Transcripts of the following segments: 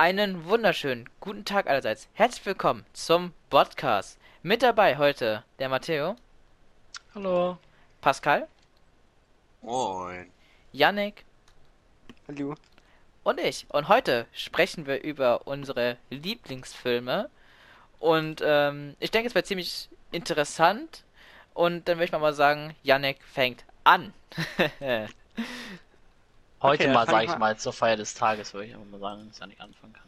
Einen wunderschönen guten Tag allerseits. Herzlich willkommen zum Podcast. Mit dabei heute der Matteo, Hallo. Pascal, Moin. Yannick Hallo. und ich. Und heute sprechen wir über unsere Lieblingsfilme. Und ähm, ich denke, es wird ziemlich interessant. Und dann würde ich mal sagen, Yannick fängt an. Heute Okay, mal, sage ich fang mal, zur Feier des Tages, würde ich einfach mal sagen, dass ich nicht anfangen kann.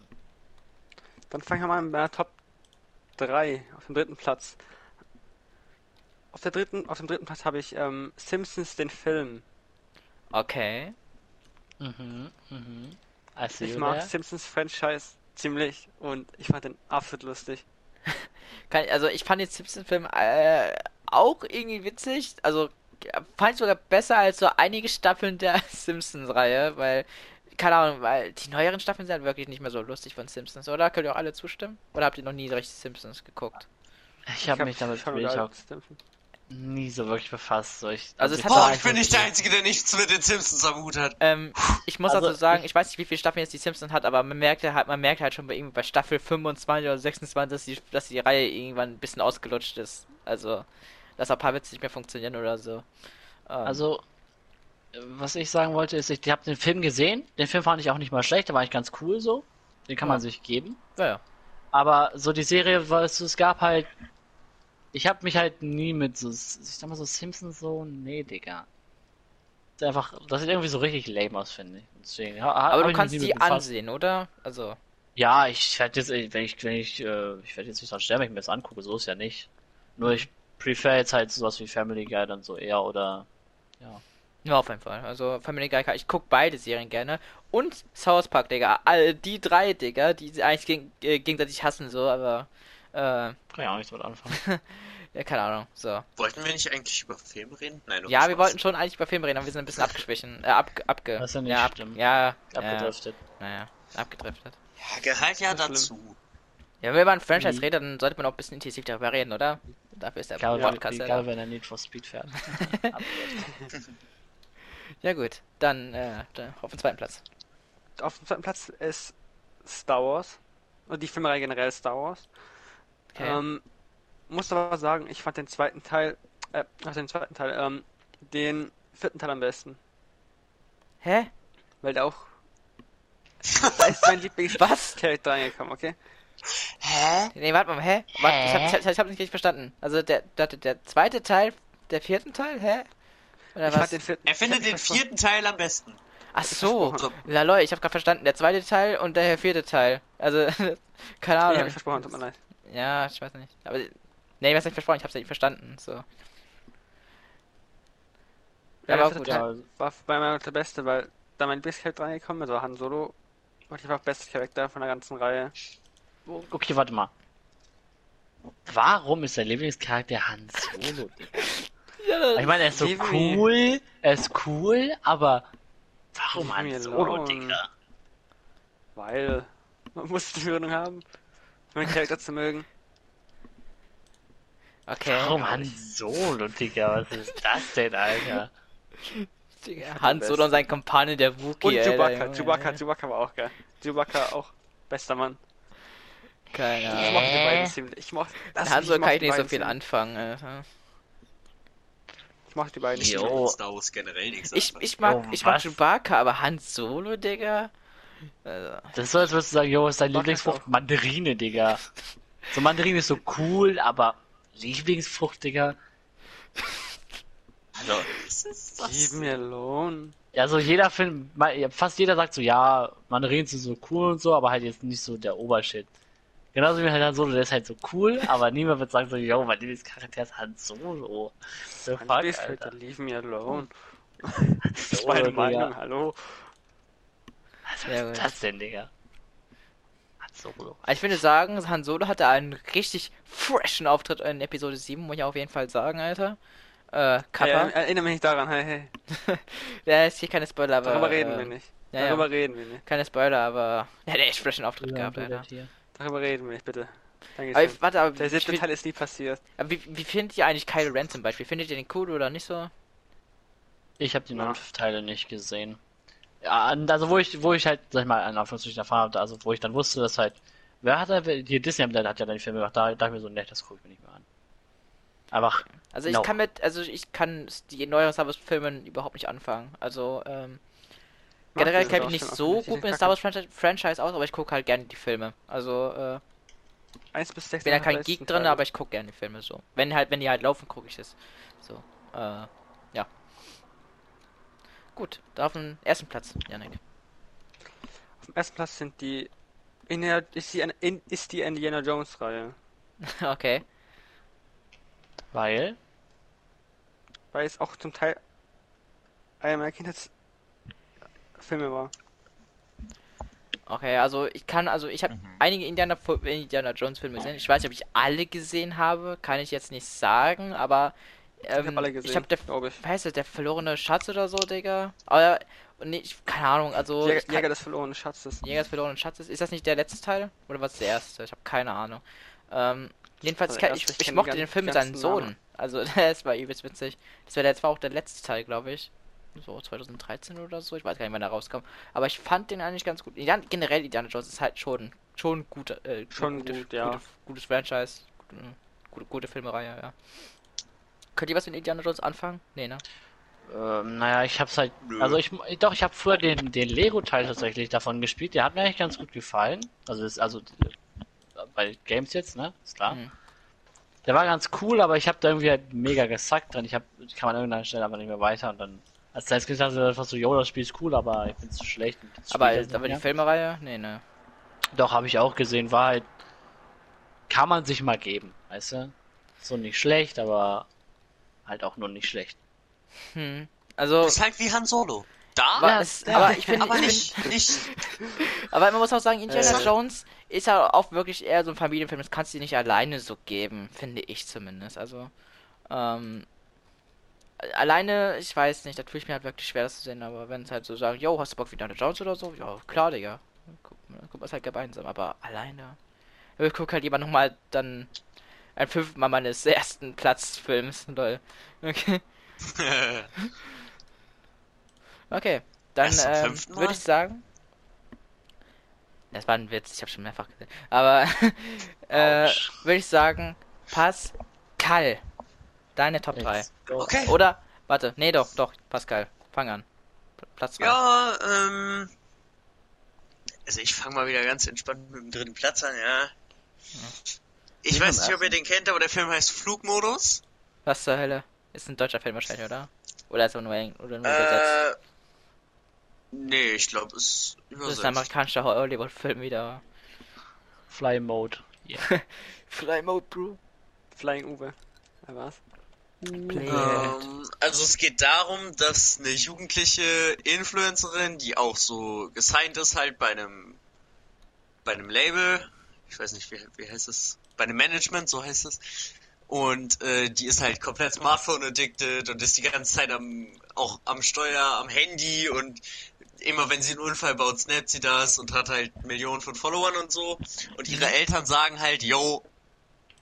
Dann fangen wir mal mit meiner Top 3 auf dem dritten Platz. Auf, der dritten, auf dem dritten Platz habe ich ähm, Simpsons den Film. okay. Mhm, mhm. Ich mag there. Simpsons Franchise ziemlich und ich fand den absolut lustig. Kann, also ich fand den Simpsons-Film äh, auch irgendwie witzig. Also fand ich sogar besser als so einige Staffeln der Simpsons-Reihe, weil, keine Ahnung, weil die neueren Staffeln sind halt wirklich nicht mehr so lustig von Simpsons, oder? Könnt ihr auch alle zustimmen? Oder habt ihr noch nie richtig Simpsons geguckt? Ich habe hab mich damit schon bin ich über auch Simpsons. nie so wirklich befasst. So ich, Also es ich hat sag, ich bin nicht der Einzige, der nichts mit den Simpsons am Hut hat. Ähm, ich muss Also, also sagen, ich- ich weiß nicht, wie viele Staffeln jetzt die Simpsons hat, aber man merkt halt, man merkt halt schon bei irgendwie bei Staffel 25 oder 26, dass die, dass die Reihe irgendwann ein bisschen ausgelutscht ist. Also, dass ein paar Witze nicht mehr funktionieren oder so. Ähm, Also, was ich sagen wollte, ist, ich habe den Film gesehen. Den Film fand ich auch nicht mal schlecht, der war eigentlich ganz cool so. Den kann Ja. man sich geben. naja. Aber so die Serie, was es gab halt. Ich habe mich halt nie mit so, ich sag mal so Simpsons so, nee, Digga. Das ist einfach, das sieht irgendwie so richtig lame aus, finde ich. Deswegen, Aber du kannst die ansehen, oder? Also, Ja, ich werde jetzt, wenn ich, wenn ich, äh, ich werde jetzt nicht dran sterben, wenn ich mir das angucke, so ist ja nicht. Nur ich prefer jetzt halt sowas wie Family Guy dann so eher oder, ja. ja, auf jeden Fall. Also, Family Guy, ich guck beide Serien gerne. Und South Park, Digga. All, die drei, Digga, die sie eigentlich geg äh, gegenseitig hassen, so, aber, äh, Kann ich auch nichts damit anfangen. ja, keine Ahnung, so. Wollten wir nicht eigentlich über Filme reden? Nein, nur Ja, wir Spaß. wollten schon eigentlich über Filme reden, aber wir sind ein bisschen abgeschwichen. Äh, ab, abge. Was ja nicht ja, ab, stimmt. ja, ja, Abgedriftet. naja, abgedriftet. Ja, gehört ja Nicht schlimm. dazu. Ja, wenn man über ein Franchise Mhm. redet, dann sollte man auch ein bisschen intensiv darüber reden, oder? Dafür ist der Egal, Podcast ja. egal wenn er Need for Speed fährt. Ja gut, dann, äh, dann auf den zweiten Platz. Auf dem zweiten Platz ist Star Wars. Und die Filmreihe generell Star Wars. Okay. Ähm, muss aber sagen, ich fand den zweiten Teil, äh, also den zweiten Teil, ähm, den vierten Teil am besten. Hä? Weil der auch. da ist mein Was? Lieblingscharakter reingekommen, okay? Hä? Nee, warte mal, hä? Warte, ich hab, ich, hab, ich hab nicht richtig verstanden. Also der, der, der zweite Teil, der vierten Teil, hä? Oder Ich was? den vierten. Er ich findet den vierten Teil am besten. Ach so. La lol, ich hab grad verstanden. Der zweite Teil und der vierte Teil. Also, keine Ich hab Ahnung. nicht versprochen, tut mir leid. Ja, ich weiß nicht. Aber, nee, was nicht versprochen, ich hab's ja nicht verstanden, so. Ja, Ja, der gut. vierte Teil war bei mir der beste, weil da mein Lieblingscharakter reingekommen ist, also Han Solo, war ich einfach beste Charakter von der ganzen Reihe. Okay, warte mal. Warum ist dein Lieblingscharakter Han Solo? Digga? Ja, Ich meine, er ist so cool, er ist cool, aber warum Leave me Han Solo. Digga? Weil man muss die Führung haben, meinen Charakter zu mögen. okay. Warum Han Solo, Digga? Was ist das denn, Alter? Digga, Han Solo und sein Kumpane, der Wookie, Und Alter, Chewbacca. Chewbacca, Chewbacca war auch geil. Chewbacca auch bester Mann. Keine Ich Ahnung. mochte die beiden ziemlich. Ich mochte, das, Solo kann ich die nicht so beiden viel ziemlich. anfangen, Alter. Ich mochte die beiden. Ich Jo. Star Wars generell nichts Ich, anfangen. ich mag, Oh, ich mag? Chewbacca, aber Han Solo, Digga? Also, Das ist so, als würdest du sagen, jo, ist dein Mach Lieblingsfrucht. Mandarine, Digga. So Mandarine ist so cool, aber Lieblingsfrucht, Digga. Also, Was ist das? Leave me alone. ja, so jeder Film, fast jeder sagt so, ja, Mandarinen sind so cool und so, aber halt jetzt nicht so der Obershit. Genauso wie halt Han Solo, der ist halt so cool, aber niemand wird sagen so, yo, mein Lieblingscharakter ist Han Solo. So Mein fuck, Alter. leave me alone. Han Das ist meine Solo, Meinung, hallo. Was Ja, ist das denn, Digga? Han Solo. ich finde sagen, Han Solo hatte einen richtig freshen Auftritt in Episode 7, muss ich auf jeden Fall sagen, Alter. Äh, Hey, Kappa. erinnere mich nicht daran, hey, hey. Der ist hier keine Spoiler, aber. Darüber reden äh, wir nicht. Ja, ja. Darüber reden wir nicht. Keine Spoiler, aber. Der hat echt freshen Auftritt Ja, gehabt, Alter. Tier. Darüber reden wir nicht, bitte. Aber ich, warte, aber Der siebte Teil ist nie passiert. aber wie, wie findet ihr eigentlich Kylo Ren zum Beispiel? Findet ihr den cool oder nicht so? Ich habe die Ja. neuen Teile nicht gesehen. Ja, an- also wo ich, wo ich halt, sag ich mal, in Anführungszeichen erfahren habe, also wo ich dann wusste, dass halt, wer hat da, die Disney hat ja dann die Filme gemacht, da dachte ich mir so, ne, das gucke ich mir nicht mehr an. Einfach, Also ich No. kann mit, also ich kann die neueren Star Wars Filmen überhaupt nicht anfangen. Also ähm, generell kenne ich mich nicht so gut mit Star Wars Franchise, Franchise aus, aber ich gucke halt gerne die Filme. Also äh, 1 bis 6 ich bin ja kein Geek drin, aber ich gucke gerne die Filme so. Wenn halt, wenn die halt laufen, gucke ich das. So, äh, ja. Gut, da auf dem ersten Platz, Janik. Auf dem ersten Platz sind die Indiana, ist, die, in, ist die Indiana Jones Reihe. okay. weil, Weil es auch zum Teil einer meiner Kindheitsfilme war. Okay, also ich kann, also ich habe einige Indiana, Indiana Jones Filme gesehen. Ich weiß nicht, ob ich alle gesehen habe, kann ich jetzt nicht sagen, aber ähm, alle gesehen, ich habe der, glaub ich. weiß nicht, der verlorene Schatz oder so, Digga. Aber nee, ich, keine Ahnung, also Jäger, ich kann, Jäger des verlorenen Schatzes. Jäger des verlorenen Schatzes. Ist das nicht der letzte Teil oder was der erste? Ich habe keine Ahnung. Ähm, jedenfalls, Also ich, kann- der ich, ich mochte den Film mit seinem ganzen Sohn. Also das war übelst witzig. Das war, das war auch der letzte Teil, glaube ich. So 2013 oder so. Ich weiß gar nicht, wann er rauskam. Aber ich fand den eigentlich ganz gut. Ja, generell Indiana Jones ist halt schon schon gut, äh, Schon gute, gut, ja. gute, gutes Franchise, gute, gute, gute Filmereihe, ja. Könnt ihr was mit Indiana Jones anfangen? Nee, ne? ähm, naja, ich hab's halt, also ich, doch, ich habe früher den, den Lego-Teil tatsächlich davon gespielt, der hat mir eigentlich ganz gut gefallen. Also, ist, also, äh, bei Games jetzt, ne, ist klar. Mhm. Der war ganz cool, aber ich habe da irgendwie halt mega gesackt drin. Ich hab, ich kann an irgendeiner Stelle aber nicht mehr weiter und dann, als kleines Kind dachte ich einfach so, jo, das Spiel ist cool, aber ich find's zu schlecht. Aber, das aber die mehr. Filmereihe? Nee, ne. Doch, habe ich auch gesehen, war halt, kann man sich mal geben, weißt du? So nicht schlecht, aber halt auch nur nicht schlecht. Hm. Also, Ist halt wie Han Solo. Da, aber, Ja, es, ja, aber ich finde, aber ich find, nicht, nicht. aber man muss auch sagen, Indiana Äh. Jones ist ja auch wirklich eher so ein Familienfilm. Das kannst du dir nicht alleine so geben, finde ich zumindest. Also, ähm, alleine, ich weiß nicht, da tue ich mir halt wirklich schwer, das zu sehen. Aber wenn es halt so sagen, yo, hast du Bock wie Indiana Jones oder so? Ja, klar, Digga. Guck, mal, halt gemeinsam. Aber alleine. Ich guck halt lieber nochmal dann ein fünfmal meines ersten Platzfilms. Lol. Okay. Okay, dann ähm, würde ich sagen. Das war ein Witz, ich habe schon mehrfach gesehen. Aber äh, würde ich sagen, Pascal. Deine Top 3. Let's go. Okay. Oder, warte, nee, doch, doch, Pascal. Fang an. Platz 3. Ja, ähm. Also ich fange mal wieder ganz entspannt mit dem dritten Platz an, ja. Ich weiß nicht, ob ihr den kennt, aber der Film heißt Flugmodus. Was zur Hölle? Ist ein deutscher Film wahrscheinlich, oder? Oder ist er nur, Eng oder nur übersetzt? Äh. Nee, ich glaube, es ist Das ist ein amerikanischer Hollywood-Film wieder. Fly Mode. Yeah. Fly Mode, Bro. Flying Uwe. Ja, was? Ähm, also es geht darum, dass eine jugendliche Influencerin, die auch so gesigned ist halt bei einem bei einem Label, ich weiß nicht, wie, wie heißt es, bei einem Management, so heißt es. Und äh, die ist halt komplett Smartphone addicted und ist die ganze Zeit am auch am Steuer, am Handy und immer wenn sie einen Unfall baut, snappt sie das und hat halt Millionen von Followern und so. Und ihre Eltern sagen halt, yo,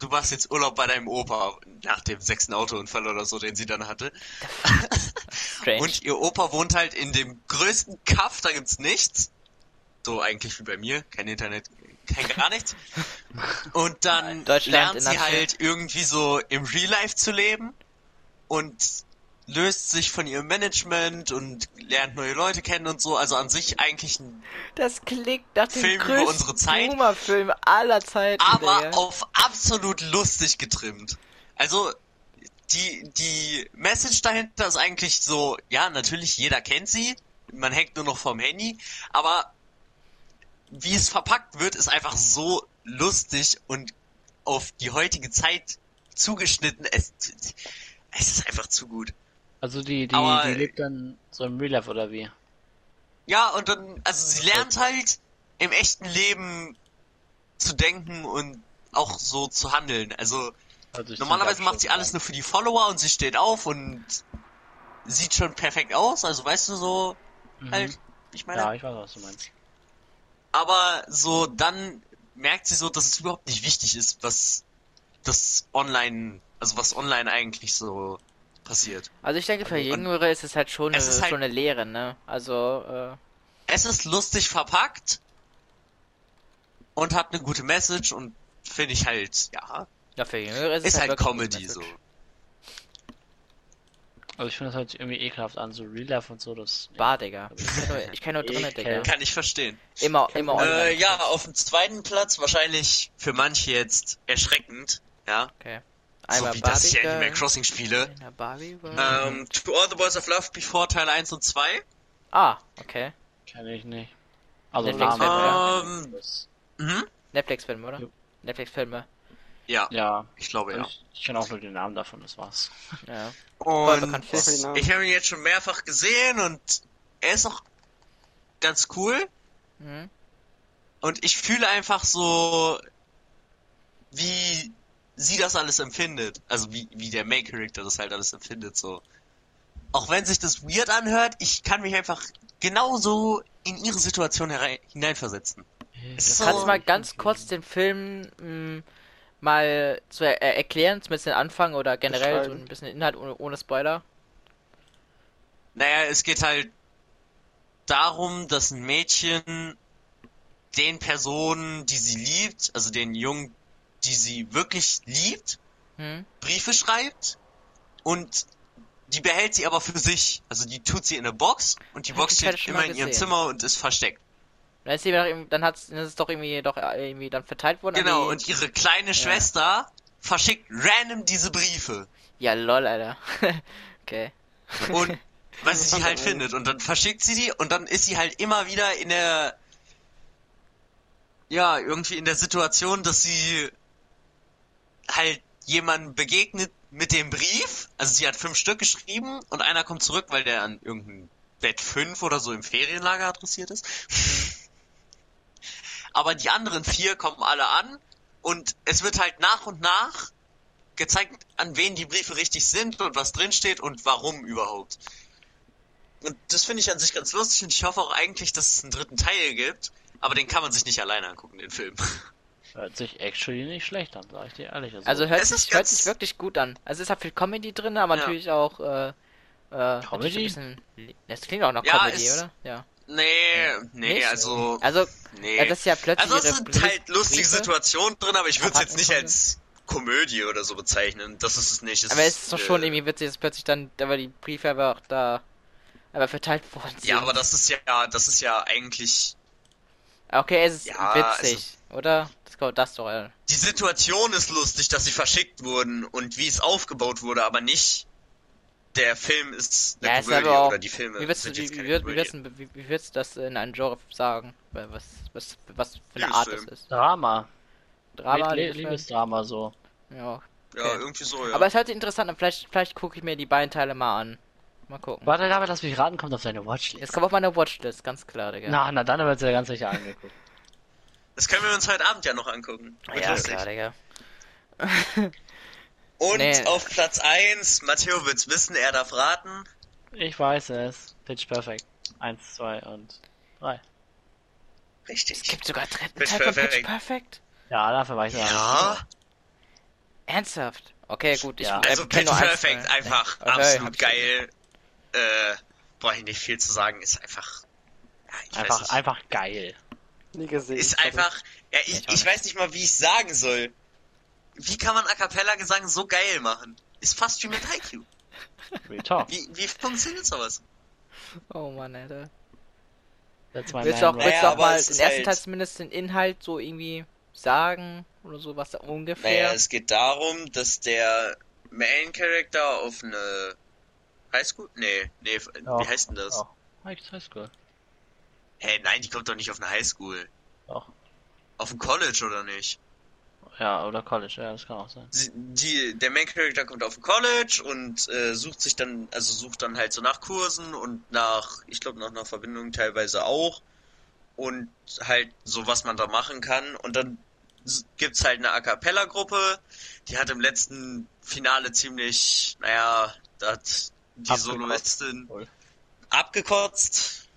du machst jetzt Urlaub bei deinem Opa nach dem sechsten Autounfall oder so, den sie dann hatte. Und ihr Opa wohnt halt in dem größten Kaff, da gibt's nichts. So eigentlich wie bei mir, kein Internet, kein gar nichts. Und dann lernt sie halt irgendwie so im Real Life zu leben und löst sich von ihrem Management und lernt neue Leute kennen und so. Also an sich eigentlich ein Das klingt nach dem Film über größten unsere Zeit. Boomer-Film aller Zeiten, aber Digga. auf absolut lustig getrimmt. Also die die Message dahinter ist eigentlich so, ja, natürlich jeder kennt sie, man hängt nur noch vom Handy, aber wie es verpackt wird, ist einfach so lustig und auf die heutige Zeit zugeschnitten. Es, es ist einfach zu gut. Also die, die, Aber- die lebt dann so im Real Life oder wie? Ja, und dann, also sie lernt halt im echten Leben zu denken und auch so zu handeln. Also Also Normalerweise macht sie alles nur für die Follower und sie steht auf und sieht schon perfekt aus, also weißt du so Mhm. halt, ich meine. Ja, ich weiß, was du meinst. Aber so dann merkt sie so, dass es überhaupt nicht wichtig ist, was das online, also was online eigentlich so passiert. Also ich denke, für Also, Jüngere ist es halt schon, eine, Es ist halt- schon eine Lehre, ne? Also, äh, es ist lustig verpackt und hat eine gute Message und finde ich halt, ja, Ja, für Jüngere ist, es ist halt wirklich Comedy eine so. Also ich finde das halt irgendwie ekelhaft an, so Real Life und so, das... Bar, Digga. Ich kenn nur, ich nur drinnen, Digga. Kann ich verstehen. Immer, immer online. Äh, ja, auf dem zweiten Platz wahrscheinlich für manche jetzt erschreckend, ja. Okay. So Einmal wie dass ich Barbie Animal. Crossing spiele. Barbie. Ähm, To All the Boys of Love Before Teil 1 und 2. Ah, okay. Kenne ich nicht. Also Netflix Namen. Film, Ähm, Das- mhm. Netflix-Film, oder? Jo. Netflix-Filme. Ja, Ja, ich glaube ja. ich, ich kenne auch nur den Namen davon, das war's. Ja. Und ich habe ihn jetzt schon mehrfach gesehen und er ist auch ganz cool. Mhm. Und ich fühle einfach so, wie sie das alles empfindet. Also wie, wie der Main Character das halt alles empfindet, so. Auch wenn sich das weird anhört, ich kann mich einfach genauso in ihre Situation hineinversetzen. Ist Du kannst so- mal ganz kurz den Film mh, mal zu er äh, erklären, zumindest den Anfang oder generell so ein bisschen Inhalt ohne, ohne Spoiler. Naja, es geht halt darum, dass ein Mädchen den Personen, die sie liebt, also den Jungen, die sie wirklich liebt, Hm? Briefe schreibt und die behält sie aber für sich. Also die tut sie in eine Box und die Box steht immer in ihrem. Zimmer und ist versteckt. Dann ist sie doch, dann hat's, dann ist es doch irgendwie doch äh, irgendwie dann verteilt worden. Genau, die- und ihre kleine Schwester verschickt random diese Briefe. Ja, lol, Alter. okay. Und weil sie sie halt findet. Und dann verschickt sie die und dann ist sie halt immer wieder in der ja, irgendwie in der Situation, dass sie halt jemandem begegnet mit dem Brief. Also sie hat fünf Stück geschrieben und einer kommt zurück, weil der an irgendein Bett 5 oder so im Ferienlager adressiert ist. Aber die anderen vier kommen alle an und es wird halt nach und nach gezeigt, an wen die Briefe richtig sind und was drinsteht und warum überhaupt. Und das finde ich an sich ganz lustig und ich hoffe auch eigentlich, dass es einen dritten Teil gibt, aber den kann man sich nicht alleine angucken, den Film. Hört sich actually nicht schlecht an, sag ich dir ehrlich. Also hört Es sich, ist hört sich wirklich gut an. Also es ist halt viel Comedy drin, aber Ja. natürlich auch äh, äh, Comedy? ein bisschen, das klingt auch nach Ja, Comedy, es- oder? Ja. Nee, nee, Nicht? also, Also, nee. ja, das ist ja plötzlich also es sind halt lustige Briefe. Situationen drin, aber ich würde es jetzt nicht als Komödie oder so bezeichnen. Das ist es nicht. Aber es ist doch schon äh, irgendwie witzig, dass plötzlich dann, da war die Briefe aber auch da, aber verteilt worden sind. Ja, aber das ist ja, das ist ja eigentlich Okay, es ist Ja, witzig, oder? Das kommt das doch, äh. die Situation ist lustig, dass sie verschickt wurden und wie es aufgebaut wurde, aber nicht der Film ist eine Ja, es ist Komödie aber auch- oder die Filme Wie würdest, du, wie, jetzt wie, keine würd- wie, würdest, du- wie, wie würdest du das in einem Genre sagen? Was, was, was für eine Art es ist? Drama. Drama, Le? Liebesdrama so. Ja. Ja, okay. irgendwie so, ja. Aber es hört sich interessant an, vielleicht, vielleicht gucke ich mir die beiden Teile mal an. Mal gucken. Warte, David, lass mich raten, kommt auf deine Watchlist. Jetzt kommt auf meine Watchlist, ganz klar, Digga. Na, na, dann wird sie ja ganz sicher angeguckt. Das können wir uns heute Abend ja noch angucken. Wird ja, lustig. klar, Digga. Und Nee. auf Platz 1, Matteo wird's wissen, er darf raten. Ich weiß es. Pitch Perfect. Eins, zwei und drei. Richtig. Es gibt sogar dritten Pitch Teil von Pitch Perfect. Perfect? Ja, dafür war ich. Ja, Ernsthaft? Okay, gut, ich Ja. äh, also Pitch nur eins, Perfect, äh, einfach okay, absolut geil. Äh, brauche ich nicht viel zu sagen, ist einfach. Ja, ich weiß Einfach, einfach geil. Nie gesehen. Ist einfach. Ja, ich, Ich weiß nicht mal, wie ich sagen soll. Wie kann man A cappella Gesang so geil machen? Ist fast wie mit IQ. Wie, wie funktioniert sowas? Oh Mann, Alter. That's my Willst du auch, Naja, willst du auch mal den ersten halt- Teil zumindest den Inhalt so irgendwie sagen? Oder so, was da ungefähr? Naja, es geht darum, dass der Main Character auf eine Highschool? Nee, nee, Doch, wie heißt denn das? High High School. Hä, nein, die kommt doch nicht auf eine Highschool. Doch. Auf ein College oder nicht? Ja, oder College, ja, das kann auch sein. Sie- Die, der Main Character kommt auf ein College und äh, sucht sich dann, also sucht dann halt so nach Kursen und nach, ich glaube nach einer Verbindung teilweise auch und halt so was man da machen kann und dann gibt's halt eine A cappella Gruppe, die hat im letzten Finale ziemlich, naja, da hat die. Soloistin abgekotzt,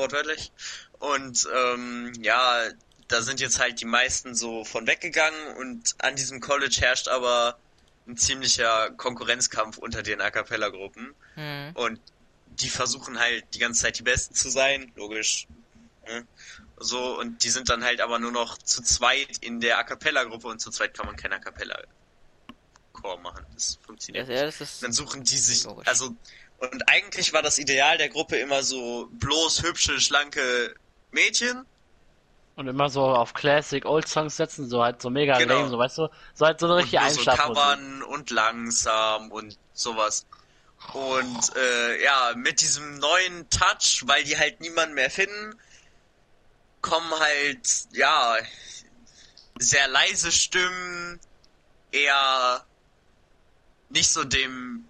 wortwörtlich. Und ähm, ja, da sind jetzt halt die meisten so von weggegangen und an diesem College herrscht aber ein ziemlicher Konkurrenzkampf unter den A cappella Gruppen. Hm. Und die versuchen halt die ganze Zeit die Besten zu sein, logisch. Ne? So, und die sind dann halt aber nur noch zu zweit in der A Cappella-Gruppe und zu zweit kann man keine A Cappella-Chor machen. Das Ja, funktioniert ja, das ist. dann suchen die sich, Logisch. also, und eigentlich war das Ideal der Gruppe immer so bloß hübsche, schlanke Mädchen. Und immer so auf Classic Old Songs setzen, so halt so mega Genau. lame, so weißt du, so halt so eine Und richtige nur so covern und langsam und sowas. Und äh, ja, mit diesem neuen Touch, weil die halt niemanden mehr finden, kommen halt, ja, sehr leise Stimmen, eher nicht so dem,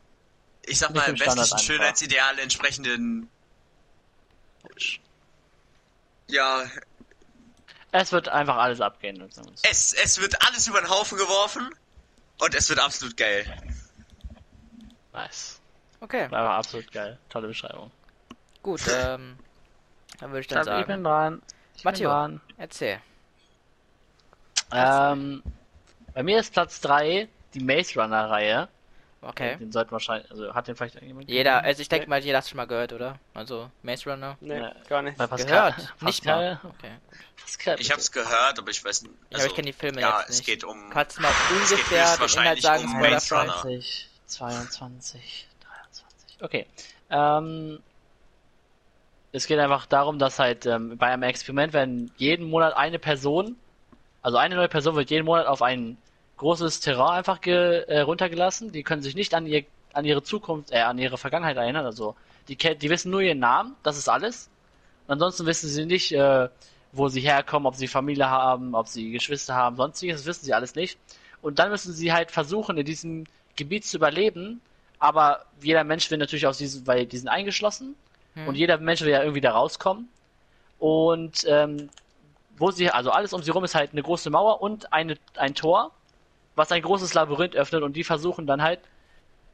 ich sag mal, westlichen. Schönheitsideal entsprechenden, ja, Es wird einfach alles abgehen. sagen es, es wird alles über den Haufen geworfen und es wird absolut geil. Nice. Okay, War einfach absolut geil. Tolle Beschreibung. gut. Ähm, dann würde ich Ich, dann glaub, ich bin sagen. dran. Ich bin Matteo. dran. Erzähl. Ähm, bei mir ist Platz 3 die Maze Runner Reihe. Okay. Den sollten wahrscheinlich, also hat den vielleicht irgendjemand Jeder, also ich denke mal, jeder hat schon mal gehört, oder? Also Maze Runner. Nee, Ja. gar nicht. Bei Pascal. Gehört. Nicht Pascal. mal. Okay. Pascal, Ich hab's gehört, aber ich weiß nicht. Ja, aber ich kenne die Filme ja, jetzt es nicht. geht um. Kannst du mal geht ungefähr den Inhalt höchstwahrscheinlich sagen, um? Maze Runner. 20, 22, 23. Okay. Ähm, es geht einfach darum, dass halt ähm, bei einem Experiment werden jeden Monat eine Person, also eine neue Person wird jeden Monat auf ein großes Terrain einfach ge, äh, runtergelassen. Die können sich nicht an ihr an ihre Zukunft, äh, an ihre Vergangenheit erinnern. Also die, die wissen nur ihren Namen, das ist alles. Und ansonsten wissen sie nicht, äh, wo sie herkommen, ob sie Familie haben, ob sie Geschwister haben, sonstiges, das wissen sie alles nicht. Und dann müssen sie halt versuchen, in diesem Gebiet zu überleben. Aber jeder Mensch will natürlich aus diesem, weil die sind eingeschlossen. Hm. Und jeder Mensch will ja irgendwie da rauskommen. Und ähm, wo sie, also alles um sie rum ist halt eine große Mauer und eine, ein Tor, was ein großes Labyrinth öffnet. Und die versuchen dann halt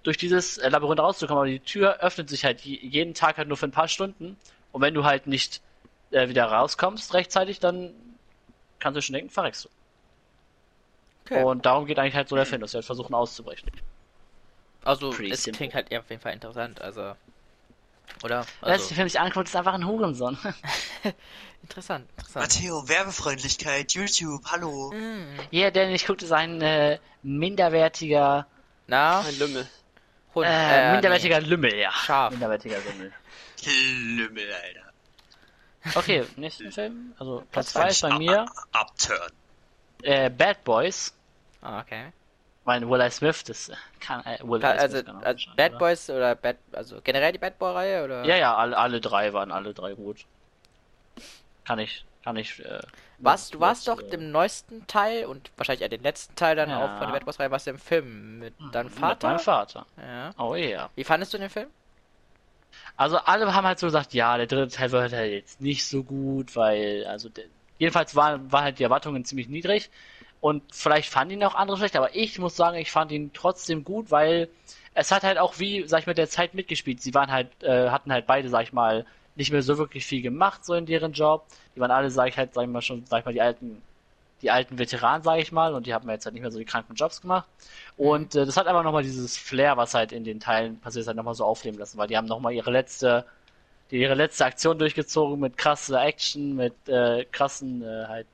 durch dieses äh, Labyrinth rauszukommen. Aber die Tür öffnet sich halt je- jeden Tag halt nur für ein paar Stunden. Und wenn du halt nicht äh, wieder rauskommst rechtzeitig, dann kannst du schon denken, verreckst du. Okay. Und darum geht eigentlich halt so der Film, dass sie halt versuchen auszubrechen. Also, Pretty es simple. klingt halt auf jeden Fall interessant, also. Oder? Sich Also, den Film nicht anguckt, ist einfach ein Hurensohn. interessant, interessant. Matteo, Werbefreundlichkeit, YouTube, hallo. Hm. Jeder, der nicht guckt, ist ein äh, minderwertiger, Na? Ein Lümmel. Hund, äh, äh, minderwertiger Lümmel, ja. Schaf. Minderwertiger Lümmel. Lümmel, Alter. Okay, nächsten Film. Also Platz 2 ist bei mir Upturn. äh, Bad Boys. Nee. Ah, okay. Mein Will I Smith, das kann äh, Will I Also, Smith auch also Bad? Boys oder Bad, also generell die Bad Boy-Reihe oder? Ja, ja, alle, alle drei waren alle drei gut. Kann ich, kann ich. Äh, Warst, du warst mit, doch äh, dem neuesten Teil und wahrscheinlich auch den letzten Teil dann Ja. auch von der Bad Boys-Reihe, warst du im Film mit deinem Mit Vater? meinem Vater. Ja. Oh ja. Wie fandest du den Film? Also alle haben halt so gesagt, ja, der dritte Teil wird halt jetzt nicht so gut, weil, also der, jedenfalls waren, waren halt die Erwartungen ziemlich niedrig. Und vielleicht fanden ihn auch andere schlecht, aber ich muss sagen, ich fand ihn trotzdem gut, weil es hat halt auch wie, sag ich mal, der Zeit mitgespielt. Sie waren halt, äh, hatten halt beide, sag ich mal, nicht mehr so wirklich viel gemacht, so in deren Job. Die waren alle, sag ich halt, sag ich mal, schon, sag ich mal, die alten, die alten Veteranen, sag ich mal, und die haben jetzt halt nicht mehr so die kranken Jobs gemacht. Und äh, das hat einfach nochmal dieses Flair, was halt in den Teilen passiert ist, halt nochmal so aufleben lassen, weil die haben nochmal ihre letzte, die ihre letzte Aktion durchgezogen mit krasser Action, mit äh, krassen äh, halt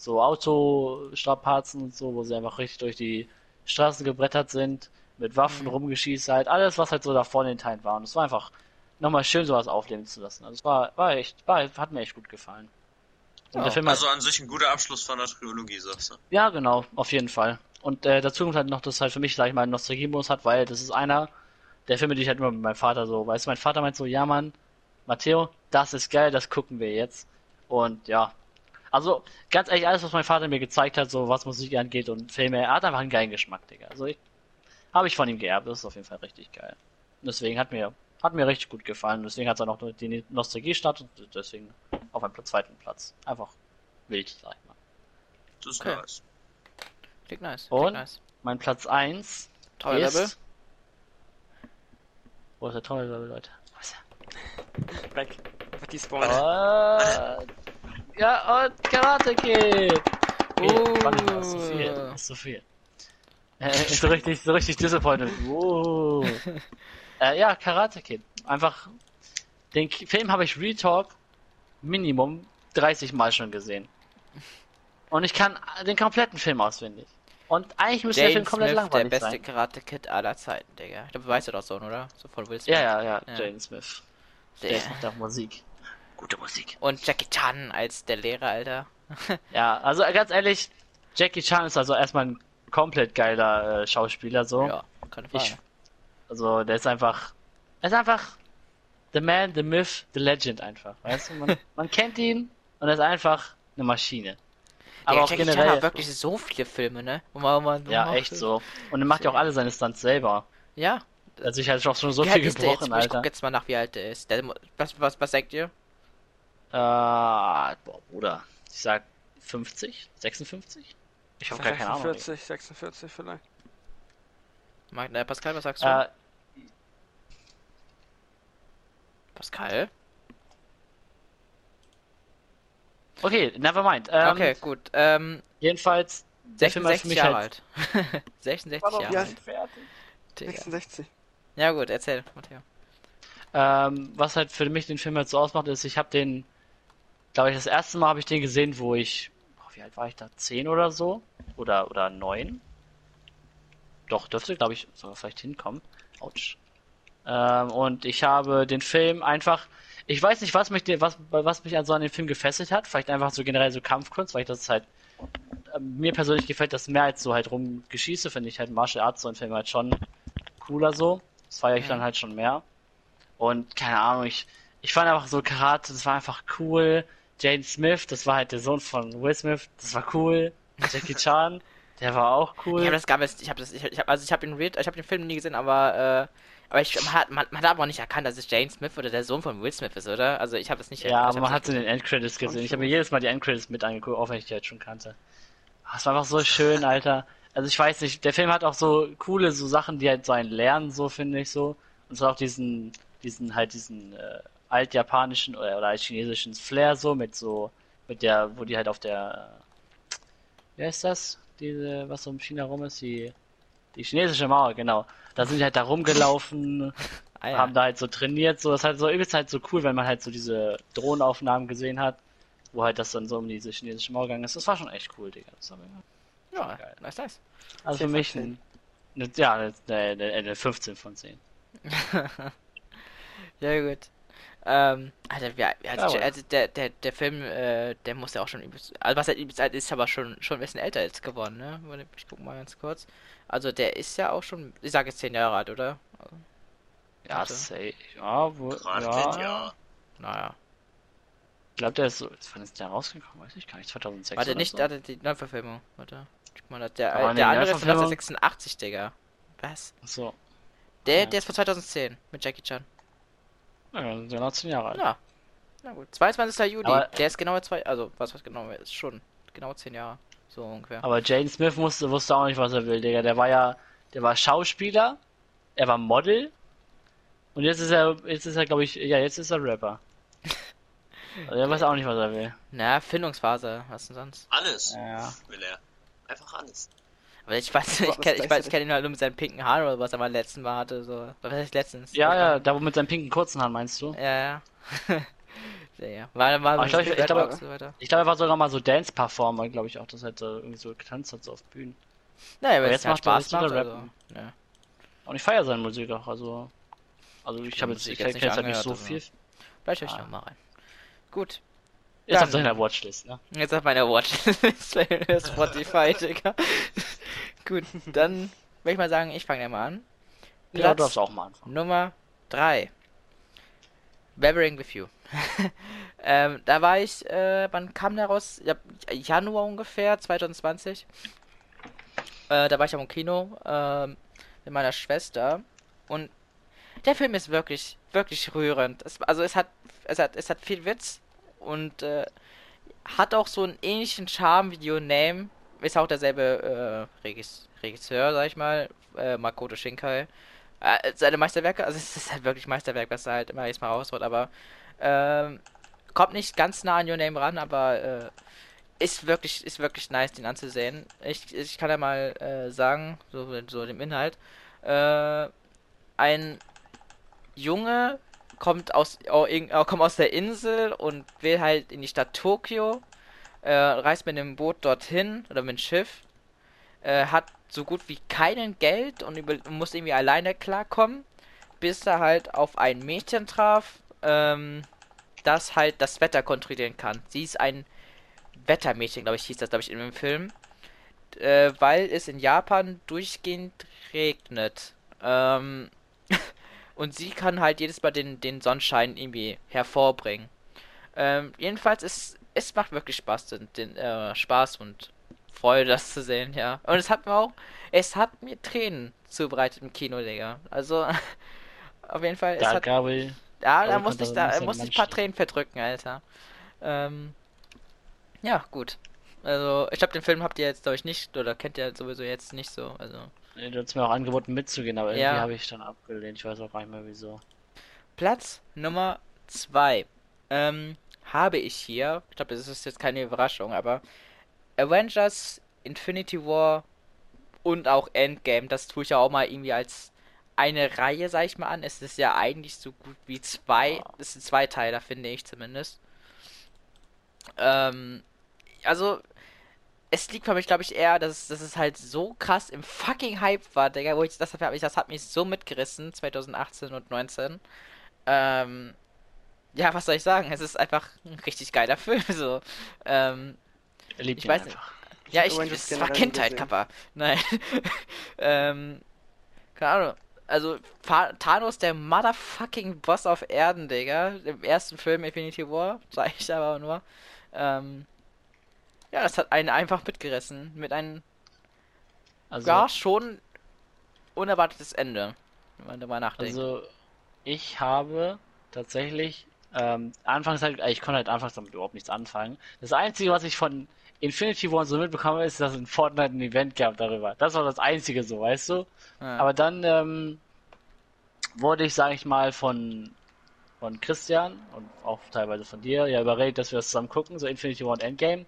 so Autostrapazen und so, wo sie einfach richtig durch die Straßen gebrettert sind, mit Waffen Mhm. rumgeschießt halt, alles was halt so da vorne in den Teilen war. Und es war einfach nochmal schön, sowas aufleben zu lassen. Also es war, war echt, war, hat mir echt gut gefallen. Und Ja. der Film hat Also an sich ein guter Abschluss von der Trilogie, sagst du. ja, genau, auf jeden Fall. Und äh, dazu kommt halt noch, dass halt für mich, sag ich mal, einen Nostalgie-Modus hat, weil das ist einer der Filme, die ich halt immer mit meinem Vater so, weißt du, mein Vater meint so, ja Mann, Matteo, das ist geil, das gucken wir jetzt. Und ja. Also, ganz ehrlich, alles, was mein Vater mir gezeigt hat, so was Musik angeht und Filme, er hat einfach einen geilen Geschmack, Digga. Also ich habe ich von ihm geerbt, das ist auf jeden Fall richtig geil. Und deswegen hat mir, hat mir richtig gut gefallen. Deswegen hat er noch die Nostalgie-Stadt und deswegen auf einem zweiten Platz. Einfach wild, sag ich mal. Das ist Okay. nice. Klingt nice. Und? Klingt nice. Mein Platz 1 Toll ist... Level. Wo ist der tolle Level, Leute? Wo ist Weg. Einfach die er? Spawn. Und... Ja, und Karate Kid! Okay, Uh. warte, zu viel. Ist zu viel. Äh, so richtig, so richtig disappointed. Wow. äh, ja, Karate Kid. Einfach Den K- Film habe ich Retalk Minimum 30 Mal schon gesehen. Und ich kann den kompletten Film auswendig. Und eigentlich müsste der Film James komplett Smith, der langweilig beste sein. Karate Kid aller Zeiten, Digga. Du weißt du doch so, oder? So von Will Smith. Ja, ja, ja, Ja. Jaden Smith. Der Der. macht auch Musik. Gute Musik. Und Jackie Chan als der Lehrer, Alter. Ja, also ganz ehrlich, Jackie Chan ist also erstmal ein komplett geiler äh, Schauspieler so. Ja, keine Frage. Ich, also der ist einfach, er ist einfach the man, the myth, the legend einfach. Weißt du, man, man kennt ihn und er ist einfach eine Maschine. Aber ja, auch Jackie Chan generell, hat wirklich so viele Filme, ne? Wo man, wo man, ja, echt so. Und er macht ja auch alle seine Stunts selber. Ja. Also ich hatte auch schon so Wie viel jetzt? gebrochen, Ich Alter. guck jetzt mal nach, wie alt der ist. Der, was, was, was sagt ihr? Äh, boah, Bruder, ich sag 50, 56? Ich habe gar keine Ahnung. 46, 46 vielleicht. Mag- äh, Pascal, was sagst du? Äh, Pascal? okay, never mind. Ähm, okay, gut. Ähm, Jedenfalls, der Film hat für 66 mich Jahre halt... alt. 66 Warte, Jahre alt. alt? fertig. Digga. 66. Ja gut, erzähl, Matteo. Ähm, was halt für mich den Film halt so ausmacht, ist, ich habe den, glaube ich, das erste Mal habe ich den gesehen, wo ich, boah, wie alt war ich da? Zehn oder so? Oder, oder neun? Doch, dürfte, glaube ich, sogar vielleicht hinkommen. Autsch. Ähm, und ich habe den Film einfach, ich weiß nicht, was mich, was, was mich also an den Film gefesselt hat. Vielleicht einfach so generell so Kampfkunst, weil ich das halt, äh, mir persönlich gefällt das mehr als so halt rumgeschieße, finde ich halt Martial Arts so ein Film halt schon cooler so. Das feiere ich dann halt schon mehr. Und keine Ahnung, ich, ich fand einfach so Karate, das war einfach cool. Jane Smith, das war halt der Sohn von Will Smith, das war cool. Jackie Chan, der war auch cool. Ich habe das gar nicht, ich habe das, ich, ich hab, also ich habe den ich habe den Film nie gesehen, aber, äh, aber ich, man hat, man, man hat aber auch nicht erkannt, dass es Jane Smith oder der Sohn von Will Smith ist, oder? Also ich habe das nicht ja, aber man hat in den Endcredits gesehen. Ich habe mir jedes Mal die Endcredits mit angeguckt, auch wenn ich die halt schon kannte. Ah, Es war einfach so schön, Alter. Also ich weiß nicht, der Film hat auch so coole so Sachen, die halt so ein lernen, so finde ich so. Und so auch diesen, diesen halt diesen äh, altjapanischen oder, oder chinesischen Flair so mit so mit der, wo die halt auf der, wie heißt das? Diese, was so um China rum ist, die die chinesische Mauer, genau. Da sind die halt da rumgelaufen, Ah, ja. haben da halt so trainiert, so das ist halt so übelst halt so cool, wenn man halt so diese Drohnenaufnahmen gesehen hat, wo halt das dann so um diese chinesische Mauer gegangen ist. Das war schon echt cool, Digga. Das war ja, geil. nice, nice. Also für 10 von mich 10. ein, ja, eine, eine, eine 15 von 10. Ja gut. Ähm, Alter, wie, alt Ja, also der, der, der Film, äh, der muss ja auch schon übelst, also was halt übelst alt ist, aber schon, schon ein bisschen älter jetzt geworden, ne? Ich guck mal ganz kurz. Also der ist ja auch schon, ich sage jetzt 10 Jahre alt, oder? Ja, Warte. safe. Ja, wo, Gerade ja. ja. Naja. Ich glaube, der ist so, ist wann ist der rausgekommen? Weiß ich gar nicht, 2006 Warte, nicht, so? warte, die Neuverfilmung, warte. Guck mal, der, Aber der nee, andere ist von Neuverfilmung- 1986, Digga. Was? So. Der, Ja. der ist von 2010 mit Jackie Chan. Ja, sind wir noch 10 Jahre alt. Ja. Na gut. 22. Juli. Aber- der ist genau zwei, also was was genau ist schon genau 10 Jahre. So ungefähr. Aber Jane Smith musste, wusste auch nicht, was er will, Digga. Der war ja, der war Schauspieler, er war Model und jetzt ist er, jetzt ist er, glaube ich, ja, jetzt ist er Rapper. Also er weiß auch nicht, was er will. Na, Findungsphase, was denn sonst? Alles Ja. will er. Einfach alles. Aber ich weiß, ich kenn, ich weiß, ich kenne ihn halt nur mit seinen pinken Haaren oder was er mal letzten Mal hatte, so. Was heißt letztens? Ja, ja, da wo mit seinen pinken kurzen Haaren meinst du? Ja, ja. ja, ja. War, war ich glaub, ich- glaub- so weiter. Ich glaube, er war sogar mal so Dance-Performer, glaube ich auch, dass er halt so irgendwie so getanzt hat, so auf Bühnen. Naja, aber Aber jetzt macht er Spaß jetzt macht, also. Ja. Und ich feiere seine Musik auch, also. Also ich habe jetzt, ich jetzt jetzt halt nicht angehört, so also. viel. Vielleicht höre ich Ah. noch mal rein. Gut. Auf Dann- seiner Watchlist, ne? Jetzt auf meiner Watchlist bei Spotify, Digga. Gut, dann würde ich mal sagen, ich fange ja mal an. Ja, Platz du darfst auch mal anfangen. Nummer 3. Babbling with You. ähm, da war ich, äh, wann kam der raus? Ja, Januar ungefähr, 2020. Äh, da war ich am Kino ähm, mit meiner Schwester und der Film ist wirklich, wirklich rührend. Es, also es hat, es hat, es hat viel Witz und äh, hat auch so einen ähnlichen Charme wie Your Name. Ist auch derselbe äh, Regis Regisseur, sag ich mal, äh, Makoto Shinkai. Äh, seine Meisterwerke, also es ist halt wirklich Meisterwerk, was er halt immer jetzt mal rausholt, aber ähm, kommt nicht ganz nah an Your Name ran, aber äh, ist wirklich, ist wirklich nice, den anzusehen. Ich, ich kann ja mal äh, sagen, so, so dem Inhalt. Äh, ein Junge kommt aus, oh, äh, kommt aus der Insel und will halt in die Stadt Tokio, äh, reist mit dem Boot dorthin oder mit dem Schiff, äh, hat so gut wie keinen Geld und über, muss irgendwie alleine klarkommen, bis er halt auf ein Mädchen traf, ähm, das halt das Wetter kontrollieren kann. Sie ist ein Wettermädchen, glaube ich, hieß das, glaube ich, in dem Film. Äh, weil es in Japan durchgehend regnet. Ähm, und sie kann halt jedes Mal den, den Sonnenschein irgendwie hervorbringen. Ähm, jedenfalls, es, es macht wirklich Spaß, den, den äh, Spaß und Freude, das zu sehen, ja. Und es hat mir auch, es hat mir Tränen zubereitet im Kino, Digga. Also, auf jeden Fall, es Da, hat, Gabriel. ja, da musste ich, da musste ich ein paar Tränen verdrücken, Alter. Ähm, ja, gut. Also, ich glaube, den Film habt ihr jetzt, glaube ich, nicht, oder kennt ihr sowieso jetzt nicht so, also. Du hast mir auch angeboten mitzugehen, aber irgendwie Ja. habe ich dann abgelehnt. Ich weiß auch gar nicht mehr wieso. Platz Nummer 2 ähm, habe ich hier, ich glaube, das ist jetzt keine Überraschung, aber Avengers, Infinity War und auch Endgame, das tue ich ja auch mal irgendwie als eine Reihe, sag ich mal an. Es ist ja eigentlich so gut wie zwei, es sind zwei Teile, finde ich zumindest. Ähm, also, es liegt für mich, glaube ich, eher, dass, dass es halt so krass im fucking Hype war, Digga, wo ich das habe ich, das hat mich so mitgerissen, 2018 und 19. Ähm, ja, was soll ich sagen? Es ist einfach ein richtig geiler Film, so. Ähm, Er liebt Ich ihn weiß einfach. ja, ich, Avengers das war Kindheit, gesehen. Kappa. Nein. ähm, keine Ahnung. Also, Fa- Thanos, der motherfucking Boss auf Erden, Digga. Im ersten Film Infinity War, sag ich aber nur. Ähm, ja, das hat einen einfach mitgerissen. Mit einem, Also, ja, schon unerwartetes Ende. Wenn man darüber nachdenkt. also ich habe tatsächlich ähm, anfangs halt, ich konnte halt anfangs damit überhaupt nichts anfangen. Das Einzige, was ich von Infinity War so mitbekomme, ist, dass es in Fortnite ein Event gab darüber. Das war das Einzige so, weißt du? ja. Aber dann ähm, wurde ich, sage ich mal, von von Christian und auch teilweise von dir ja überredet, dass wir das zusammen gucken, so Infinity War und Endgame.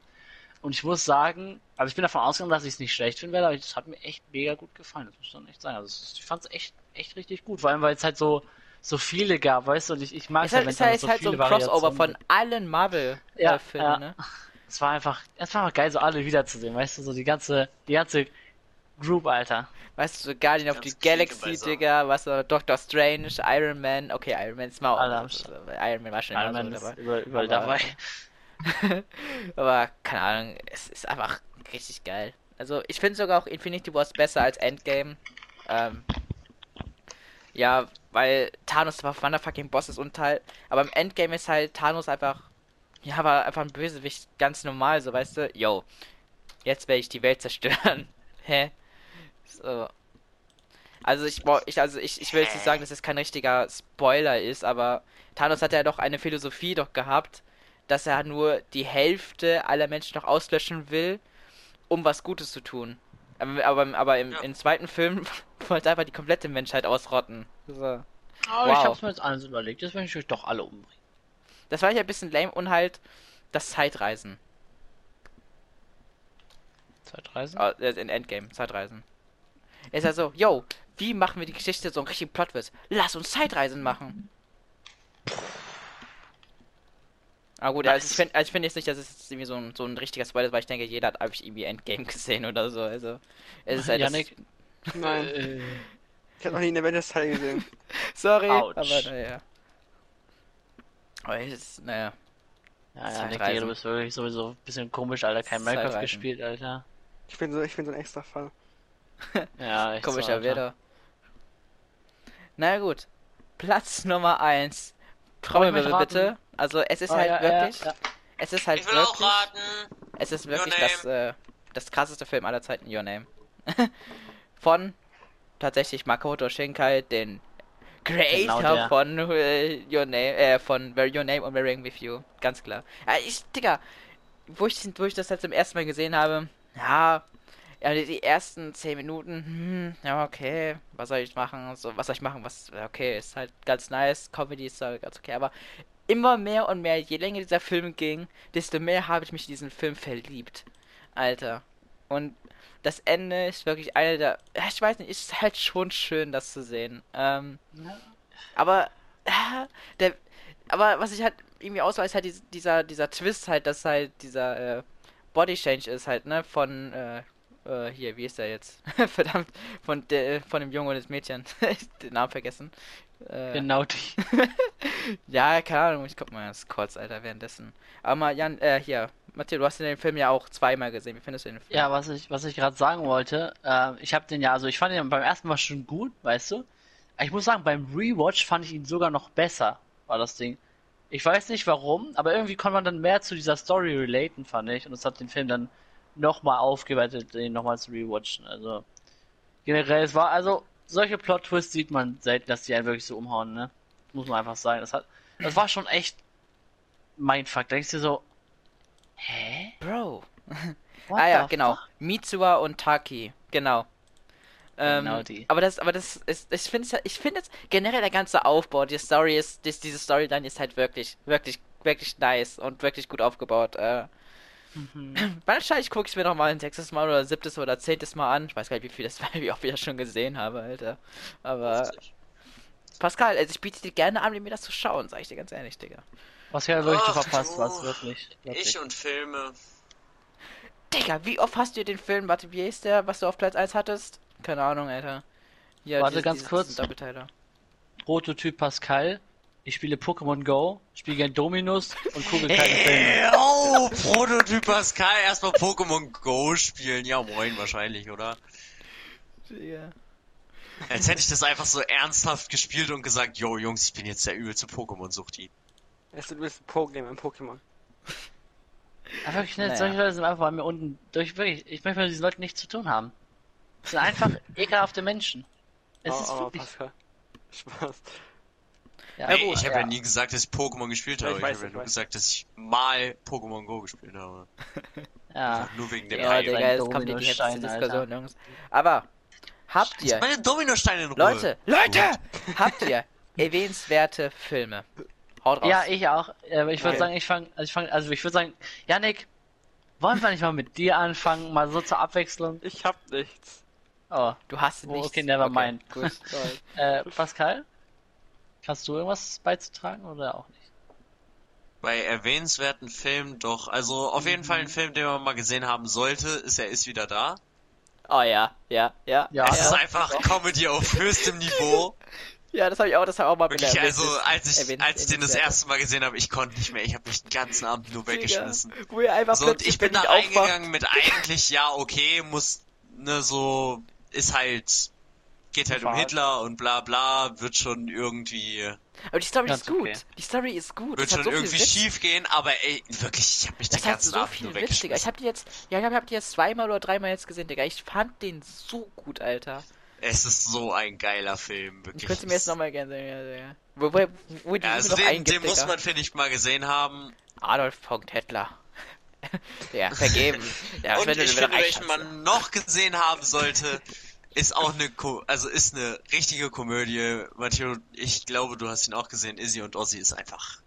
Und ich muss sagen, also ich bin davon ausgegangen, dass ich es nicht schlecht finden werde, aber es hat mir echt mega gut gefallen. Das muss dann echt sein. Also es ist- ich fand es echt, echt richtig gut. Vor allem, weil es halt so, so viele gab, weißt du, und ich, ich mag ist ja, halt, wenn es dann halt, so ist halt so viele ein Crossover von allen Ja, Marvel-Filmen, ja. ne? Es war einfach, es war einfach geil, so alle wiederzusehen, weißt du, so die ganze, die ganze Group, Alter. Weißt du, so Guardian of the Galaxy. Digga, was so, Doctor Strange, Iron Man, okay, Iron Man ist mal also, Iron Man war schon immer Iron Man so ist dabei. überall, überall Aber- dabei. Aber keine Ahnung, es ist einfach richtig geil. Also ich finde sogar auch Infinity Wars besser als Endgame. Ähm, ja, weil Thanos war fucking Boss ist und halt, aber im Endgame ist halt Thanos einfach, ja, aber einfach ein Bösewicht, ganz normal, so weißt du, yo, jetzt werde ich die Welt zerstören. Hä? So. Also ich, ich also ich, ich will jetzt nicht sagen, dass es kein richtiger Spoiler ist, aber Thanos hat ja doch eine Philosophie doch gehabt, dass er nur die Hälfte aller Menschen noch auslöschen will, um was Gutes zu tun. Aber, aber, aber im, Ja. im zweiten Film wollte er einfach die komplette Menschheit ausrotten. So. Aber Wow. ich hab's mir jetzt alles überlegt, jetzt möchte ich euch doch alle umbringen. Das war ja ein bisschen lame und halt das Zeitreisen. Zeitreisen? Äh, in Endgame, Zeitreisen. Ist ja so, yo, wie machen wir die Geschichte so einen richtigen Plotwist? Lass uns Zeitreisen machen. Aber gut, also ich finde also ich find jetzt nicht, dass es jetzt irgendwie so ein, so ein richtiger Spoiler ist, weil ich denke, jeder hat einfach irgendwie Endgame gesehen oder so. Also, es ist halt das- Yannick, Nein, äh, ich habe noch nie einen Avengers-Teil gesehen. Sorry, Autsch. aber naja. Aber es ist, naja. ja, Zeitreisen. Digga, du bist wirklich sowieso ein bisschen komisch, Alter. Kein Minecraft gespielt, Alter. Ich bin so, ich bin so ein extra Fall. Ja, echt so, Komischer Alter. Wetter. Na gut. Platz Nummer 1. ich Trommelwirbel raten? bitte. Also es ist Oh, halt ja, wirklich. Ja, ja. Es ist halt Ich will auch wirklich. raten. Es ist wirklich das, äh, das krasseste Film aller Zeiten, Your Name. von tatsächlich Makoto Shinkai, den Creator Genau von äh, Your Name, äh, von Where Your Name und Wearing With You. Ganz klar. Ja, ich, Digga, wo ich, wo ich das jetzt zum ersten Mal gesehen habe, ja, ja, die, die ersten 10 Minuten, hm, ja, okay, was soll ich machen? So, was soll ich machen? Was, okay, ist halt ganz nice, Comedy ist halt ganz okay, aber immer mehr und mehr, je länger dieser Film ging, desto mehr habe ich mich in diesen Film verliebt. Alter. Und das Ende ist wirklich eine der. Ich weiß nicht, ist halt schon schön, das zu sehen. Ähm, Ja. aber der, aber was ich halt irgendwie auswahl, ist halt dies- dieser, dieser Twist halt, dass halt dieser äh, Body Change ist halt, ne, von, äh, äh, hier, wie ist der jetzt? Verdammt, von der, von dem Jungen und des Mädchen. Den Namen vergessen. Äh, Genau die. Ja, keine Ahnung, ich guck mal das kurz, Alter, währenddessen. Aber mal, Jan, äh, hier, Matthias, du hast den Film ja auch zweimal gesehen. Wie findest du den Film? Ja, was ich, was ich gerade sagen wollte, äh, ich habe den ja, also ich fand ihn beim ersten Mal schon gut, weißt du? Ich muss sagen, beim Rewatch fand ich ihn sogar noch besser, war das Ding. Ich weiß nicht warum, aber irgendwie konnte man dann mehr zu dieser Story relaten, fand ich. Und es hat den Film dann nochmal aufgewertet, den nochmal zu rewatchen. Also generell, es war, also solche Plot-Twists sieht man selten, dass die einen wirklich so umhauen, ne? Muss man einfach sagen. Das hat, das war schon echt Mindfuck. Da denkst du so, hä? Bro. Ah ja, genau. fuck? Mitsuha und Taki, genau. Ähm, Genau die. Aber das, aber das ist, ich finde, ich finde jetzt generell der ganze Aufbau, die Story ist, das, diese Storyline ist halt wirklich, wirklich, wirklich nice und wirklich gut aufgebaut. Äh, Mhm. wahrscheinlich gucke ich mir noch mal ein sechstes Mal oder siebtes oder zehntes Mal an. Ich weiß gar nicht, wie viel das war, wie oft ich das schon gesehen habe, Alter. Aber 50. Pascal, also ich biete dir gerne an, mir das zu schauen, sag ich dir ganz ehrlich, Digga. Was ja wirklich du Ach, verpasst was, wirklich. wirklich. Ich und Filme. Digga, wie oft hast du den Film, warte, wie ist der, was du auf Platz 1 hattest? Keine Ahnung, Alter. Ja, Warte, ganz kurz. diesen Doppelteiler. Prototyp Pascal. Ich spiele Pokémon Go, spiele gern Dominus und gucke keine Filme. Oh, Prototyp Pascal, erstmal Pokémon Go spielen. Ja, moin, wahrscheinlich, oder? Digga. Als hätte ich das einfach so ernsthaft gespielt und gesagt, yo, Jungs, ich bin jetzt der übelste Pokémon-Suchti. Es ist ein bisschen Pro-Game im Pokémon. Aber wirklich nicht, Naja. solche Leute sind einfach bei mir unten durch, wirklich, ich möchte mit diesen Leuten nichts zu tun haben. Das sind einfach ekelhafte Menschen. Es oh, ist oh, wirklich, Pascal. Spaß. Ja, Hey, gut, ich habe ja. ja. nie gesagt, dass ich Pokémon gespielt habe. ich Ich, habe ja nur weiß. gesagt, dass ich mal Pokémon Go gespielt habe. ja. Nur wegen dem Ja. Digga, jetzt kommt die heftigste Diskussion. Jungs. Aber, habt ihr, meine Dominosteine in Ruhe. Leute, Leute, habt ihr erwähnenswerte Filme? Haut raus. Ja, ich auch. Aber ich würde Okay. sagen, ich fange, also ich fange, also ich würde sagen, Yannick, wollen wir nicht mal mit dir anfangen, mal so zur Abwechslung? Ich hab nichts. Oh, Du hast Oh, nichts. okay, never mind. Gut. Äh, Pascal? Hast du irgendwas beizutragen oder auch nicht? Bei erwähnenswerten Filmen doch. Also auf jeden Fall ein Film, den man mal gesehen haben sollte, ist Er ist wieder da. Oh ja, ja, ja. Ja. Es ist einfach Comedy auf höchstem Niveau. Ja, das habe ich auch, das habe ich auch mal Wirklich, also als ich, erwähnt- als ich den das erste Mal gesehen habe, ich konnte nicht mehr. Ich habe mich den ganzen Abend nur weggeschmissen. Wo ihr einfach So, und plötzlich, ich bin da reingegangen mit eigentlich, ja, okay, muss, ne, so, ist halt, geht halt um. Hitler und bla bla, wird schon irgendwie, Aber die Story ist gut. okay. Die Story ist gut. wird Das hat schon so irgendwie viel Witz. schief gehen, aber ey, wirklich, ich habe mich den Das hat ganzen so Abend viel nur Witz, Digga. Ich hab die jetzt, ja, ich hab die jetzt zweimal oder dreimal jetzt gesehen, Digga. Ich fand den so gut, Alter. Es ist so ein geiler Film, Ich wirklich. könnte mir jetzt nochmal gerne sehen, ja, Digga. Wo, wo, wo die ja, also noch den, eingibt, den muss man, finde ich, mal gesehen haben. Adolf Hitler. ja, vergeben. Ja, und wenn ich finde, welchen man noch gesehen haben sollte, ist auch eine, Ko also ist eine richtige Komödie. Matteo, ich glaube, du hast ihn auch gesehen. Izzy und Ozzy ist einfach,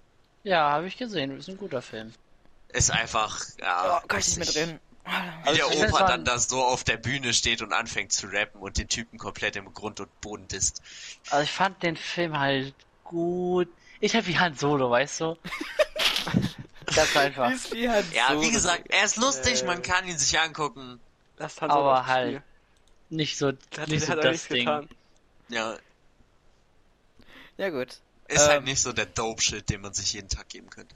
Ja, habe ich gesehen. Ist ein guter Film. ist einfach, ja. Oh, kann ich nicht drin. Wie Also der Opa dann da so auf der Bühne steht und anfängt zu rappen und den Typen komplett im Grund und Boden disst. Also ich fand den Film halt gut. Ich halt wie Han Solo, weißt du? Ganz einfach. Ist wie Ja, wie gesagt, er ist lustig, Äh. man kann ihn sich angucken. Han Aber halt Spiel. Nicht so, hat, nicht so das Ding. getan. Ja, Ja, gut. ist Ähm. halt nicht so der Dope-Shit, den man sich jeden Tag geben könnte.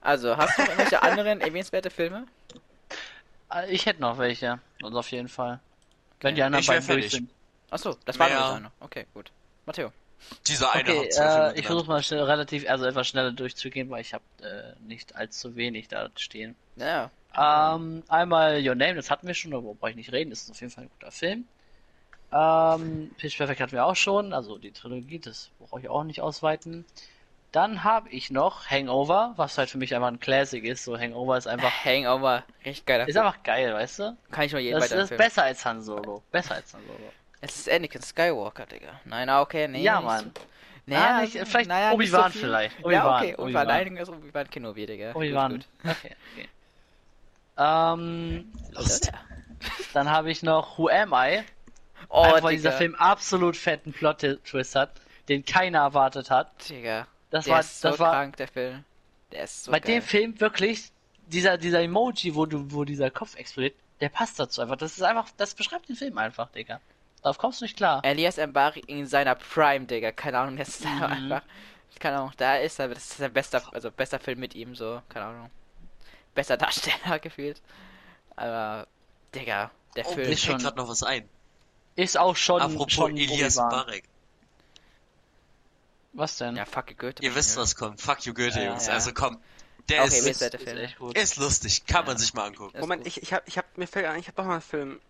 Also, hast du noch irgendwelche anderen erwähnenswerte Filme? Ah, Ich hätte noch welche. Also auf jeden Fall. Wenn die anderen Ich beiden durch sind. Achso, das war Ja. nur eine. Okay, gut. Matteo. Dieser eine Okay, hat äh, ich versuche mal schnell, relativ, also etwas schneller durchzugehen, weil ich habe äh, nicht allzu wenig da stehen. Ja. Ähm, einmal Your Name, das hatten wir schon, darüber brauche ich nicht reden, das ist auf jeden Fall ein guter Film. Ähm, Pitch Perfect hatten wir auch schon, also die Trilogie, das brauche ich auch nicht ausweiten. Dann habe ich noch Hangover, was halt für mich einfach ein Classic ist. So Hangover ist einfach, Hangover. Richtig geiler ist einfach geil, weißt du? Kann ich nur jedem Das, das ist besser als Han Solo. Besser als Han Solo. Es ist Anakin Skywalker, Digga. Nein, ah, okay, nee. Ja, Mann. So. Ah, nicht- vielleicht Obi-Wan viel. vielleicht. ja, Obi-Wan, okay, Obi-Wan. Nein, ist Obi-Wan Kenobi, Digga. Obi-Wan. Okay, okay. Ähm. Lost. dann habe ich noch Who Am I? Oh, Einfach weil dieser Film absolut fetten Plot-Twist hat. den keiner erwartet hat. Digga. Das der war, ist so das war krank, der Film. Der ist so bei geil. dem Film wirklich dieser dieser Emoji, wo du wo dieser Kopf explodiert, der passt dazu einfach. Das ist einfach, das beschreibt den Film einfach, Digga. Darauf kommst du nicht klar. Elias Mbari in seiner Prime, Digga. Keine Ahnung, das ist Mhm. einfach. Keine Ahnung, da ist er. Das ist sein bester, also bester Film mit ihm, so. Keine Ahnung. Bester Darsteller gefühlt. Aber, Digga, der Oh, Film. mir ist fällt schon- gerade noch was ein. Ist auch schon Apropos schon Elias Obi-Wan. Barek. Was denn? Ja, fuck Goethe. Ihr wisst, ja. was kommt. Fuck you, Goethe, Ja, Jungs. ja. Also komm. Der Okay, ist, ist der ist Film. echt gut. ist lustig. Kann man sich mal angucken. Moment, ich, ich hab, ich hab, mir fällt ein, ich hab doch mal einen Film,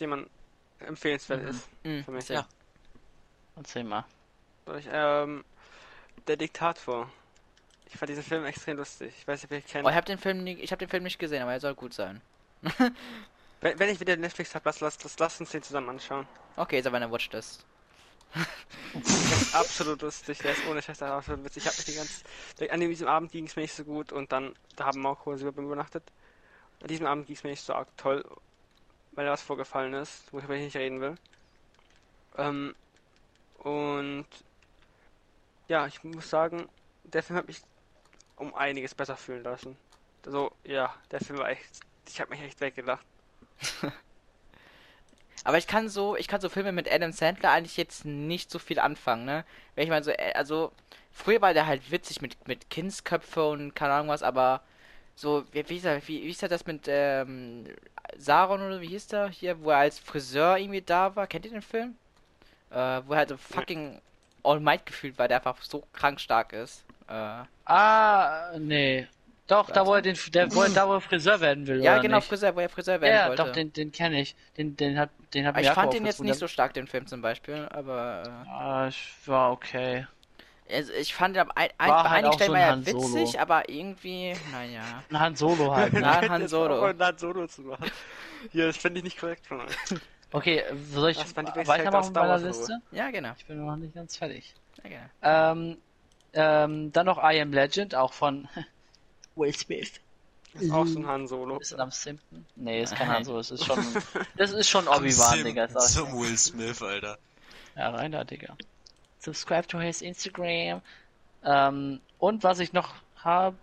den man empfehlenswert Mhm. ist Mhm, für mich. Ja. Erzähl mal. Ich, ähm, Der Diktator. Ich fand diesen Film extrem lustig. Ich weiß nicht, ob ihr kennt. Oh, ich hab den Film nie, ich hab den Film nicht gesehen, aber er soll gut sein. wenn, wenn ich wieder Netflix hab, lass, lass, lass, lass uns den zusammen anschauen. Okay, ist aber eine Watchlist. Absolut lustig, der ist ohne Scheiß absolut witzig. Ich hab mich die ganze, an diesem Abend ging es mir nicht so gut und dann, da haben Marco und mir übernachtet. An diesem Abend ging es mir nicht so arg toll, weil da was vorgefallen ist, worüber ich nicht reden will. Ähm, und ja, ich muss sagen, der Film hat mich um einiges besser fühlen lassen. Also, ja, der Film war echt, ich hab mich echt weggelacht. Aber ich kann so, ich kann so Filme mit Adam Sandler eigentlich jetzt nicht so viel anfangen, ne? Wenn ich mal so, äh, also, früher war der halt witzig mit, mit Kindsköpfe und keine Ahnung was, aber so, wie, wie, ist er, wie, wie ist er das mit, ähm, Saron oder wie hieß der hier, wo er als Friseur irgendwie da war? Kennt ihr den Film? Äh, wo er halt so fucking All Might gefühlt war, der einfach so krank stark ist. Äh, Ah, nee. Doch, da wo er den, der, wo er, da wo er Friseur werden will, ja, genau, nicht? Friseur, wo er Friseur werden Ja, wollte. doch, den, den kenne ich. Den, den hat, den hat Aber ich fand den jetzt nicht so stark, den Film zum Beispiel, aber, äh, Ah, ich war okay. Also ich fand ihn ein, ein, bei halt einigen Stellen war ein er Han Solo. witzig, aber irgendwie, naja. Ein Han Solo halt, ne? Ja, Han Jetzt Solo. mal Han Solo zu machen. Hier, das finde ich nicht korrekt von euch. Okay, soll ich weitermachen meiner Wars, Liste? Ja, genau. Ich bin noch nicht ganz fertig. Ja, genau. Ähm, ähm, dann noch I Am Legend, auch von Will Smith. Das ist auch so ein Han Solo. Ist es am Simpton? Nee, ist kein Han Solo, es ist schon, das ist schon Obi-Wan, Digga. Zum Will Smith, Alter. Ja, rein da, Digga. Subscribe to his Instagram. Ähm, und was ich noch habe.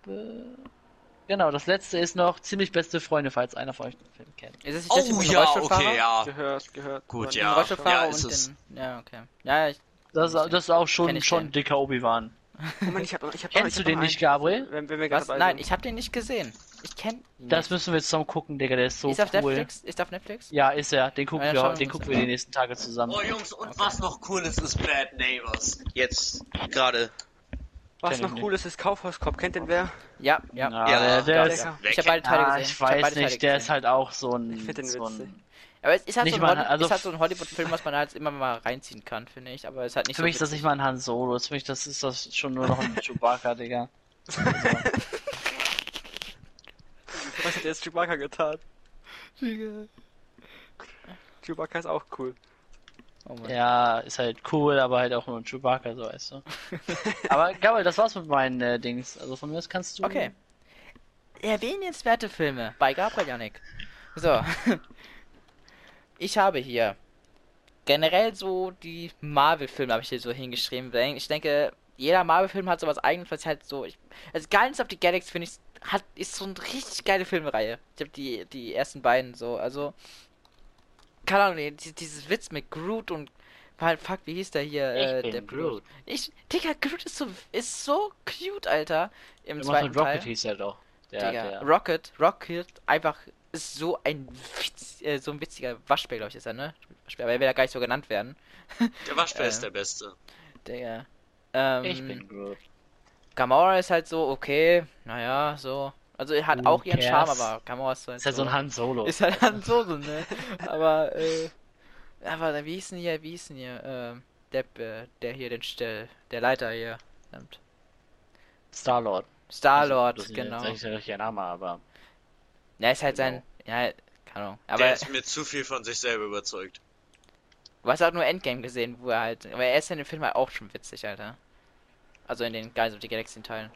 Genau, das letzte ist noch ziemlich beste Freunde, falls einer von euch den Film kennt. Ist es nicht das Oh dem ja, okay, ja. Gehört, gehört. Gut, ja. Ja, und ist es. den... Ja, okay. Ja, ich... Das, das ist auch schon, schon dicker Obi-Wan. Moment, ich hab noch, ich hab noch, Kennst ich du hab noch den nicht. Gabriel? Wenn, wenn wir Was? dabei Nein, sind. ich habe den nicht gesehen. Ich kenn... Das müssen wir jetzt zusammen gucken, Digga, der ist so Ist auf cool. Netflix? Ist auf Netflix? Ja, ist er. Den gucken Ja, wir, den gucken wir die nächsten Tage zusammen. Oh Jungs, und was noch cool ist, ist Bad Neighbors. Jetzt gerade. Was ich noch cool ist, ist Kaufhauskopf. Kennt den wer? Ja, ja. Ja, Ja, der, der ja, ist. Ich habe beide Teile ah, gesehen. ich hab beide weiß nicht, der ist halt auch so ein, Ich den so ein Aber es ist halt, Nicht so ein, also ist halt so ein Hollywood-Film, was man halt immer mal reinziehen kann, finde ich. Aber es ist halt nicht Für so mich ist das nicht mal ein Han Solo, für mich das ist das schon nur noch ein Chewbacca, Digga. Was hat jetzt Chewbacca getan? Chewbacca ist auch cool. Oh. Ja, ist halt cool, aber halt auch nur ein Chewbacca, so weißt du. aber Gabriel, das war's mit meinen äh, Dings. Also von mir aus kannst du. Okay. Erwähnenswerte Filme bei Gabriel Janik. So. Ich habe hier generell so die Marvel-Filme habe ich hier so hingeschrieben. weil Ich denke, jeder Marvel-Film hat sowas eigenes, was halt so. Ich, also Guardians of the Galaxy finde ich hat ist so eine richtig geile Filmreihe. Ich habe die die ersten beiden so, also keine Ahnung, die, dieses Witz mit Groot und halt fuck, wie hieß der hier? Äh, der Groot. Ich, Digga, Groot ist so ist so cute, Alter. Im Irgendwas zweiten Rocket Teil. hieß er doch. Der, Digga, der, Rocket, Rocket, einfach ist so ein Witz, äh, so ein witziger Waschbär, glaube ich, ist er, ne? Waschbär, aber er will ja gar nicht so genannt werden. Der Waschbär Äh. ist der Beste. Digga. Ähm, ich bin Groot. Gamora ist halt so, okay, naja, so. Also er hat Who auch ihren Charme, cares? aber Gamora ist halt Ist halt so ein Han Solo. Ist halt Han Solo, ne? aber, äh, aber wie hieß denn hier, wie hieß denn hier, ähm, der, äh, der hier, den, der, der Leiter hier, verdammt. Star-Lord. Star-Lord, das ist genau. Das ist der richtige Name, aber. Ja, ist halt Genau. sein, ja, keine Ahnung. der Aber ist mir zu viel von sich selber überzeugt. Du hast auch nur Endgame gesehen, wo er halt. Aber er ist in dem Film halt auch schon witzig, Alter. Also in den Guardians of the Galaxy Teilen.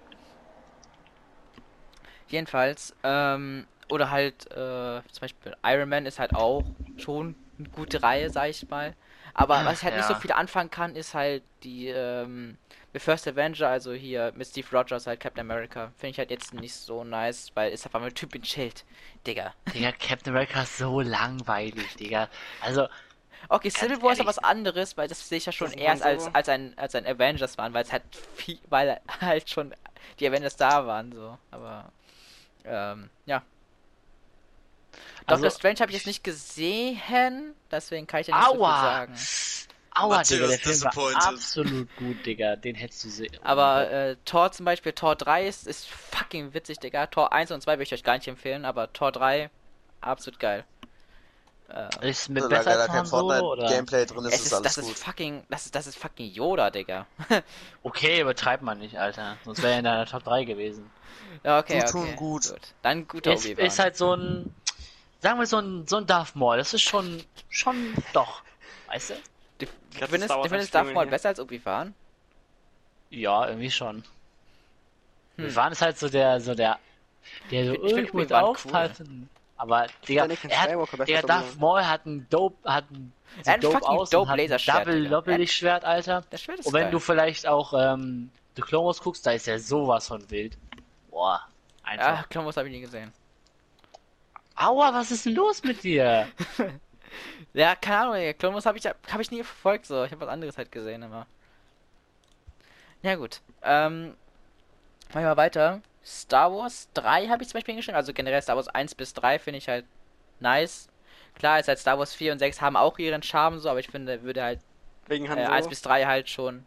Jedenfalls, ähm, oder halt, äh, zum Beispiel Iron Man ist halt auch schon eine gute Reihe, sag ich mal. Aber was ich halt nicht so Ja. viel anfangen kann, ist halt die, ähm, The First Avenger, also hier mit Steve Rogers, halt Captain America. Finde ich halt jetzt nicht so nice, weil ist einfach mal ein Typ in Schild. Digga. Digga, Captain America ist so langweilig, Digga. Also, Okay, Civil War ist ja ehrlich. was anderes, weil das sehe ich ja schon Han als, als ein als ein Avengers waren, weil es halt viel, weil halt schon die Avengers da waren, so. Aber ähm, ja. Also, Doctor Strange habe ich jetzt nicht gesehen, deswegen kann ich ja nicht so viel aua! sagen. Aua, Matthias Digga, der Film war absolut gut, Digga. Den hättest du sehen. Aber äh, Tor zum Beispiel, Tor 3 ist, ist fucking witzig, Digga. Tor 1 und 2 würde ich euch gar nicht empfehlen, aber Tor 3 absolut geil. Äh, ist mit Solange besser da kein oder? Fortnite-Gameplay drin ist, es ist ist, alles das gut. ist fucking, das ist, das ist fucking Yoda, Digga. Okay, übertreibt man nicht, Alter. Sonst wäre er in deiner Top 3 gewesen. Ja, okay, Tut schon okay. gut. Dann guter Ist, Obi-Wan. ist halt so ein, sagen wir so ein, so ein Darth Maul. Das ist schon, schon doch. Weißt du? Du, du findest, du findest Darth Maul hier. besser als Obi-Wan? Ja, irgendwie schon. Hm. Wir waren es halt so der, so der, der so, Ich ich muss Obi-Wan cool. aufpassen. Aber, Digga, er hat, Digga, Darth Obi-Wan. Maul hat ein dope, hat ein, Er hat ein dope aus dope und hat ein Laserschwert, Double Digga. Doppellichtschwert, Alter. Das Schwert ist Und wenn geil. du vielleicht auch, ähm, The Clone Wars guckst, da ist ja sowas von wild. Boah, einfach. Ja, Clone Wars habe ich nie gesehen. Aua, was ist denn los mit dir? Ja, keine Ahnung, Digga. Clone Wars habe ich, hab ich nie verfolgt, so. Ich habe was anderes halt gesehen immer. Ja, gut. Ähm, machen wir mal weiter. Star Wars 3 habe ich zum Beispiel hingeschrieben. Also generell Star Wars 1 bis 3 finde ich halt nice. Klar, ist halt Star Wars 4 und 6 haben auch ihren Charme so, aber ich finde, würde halt Wegen äh, Solo. 1 bis 3 halt schon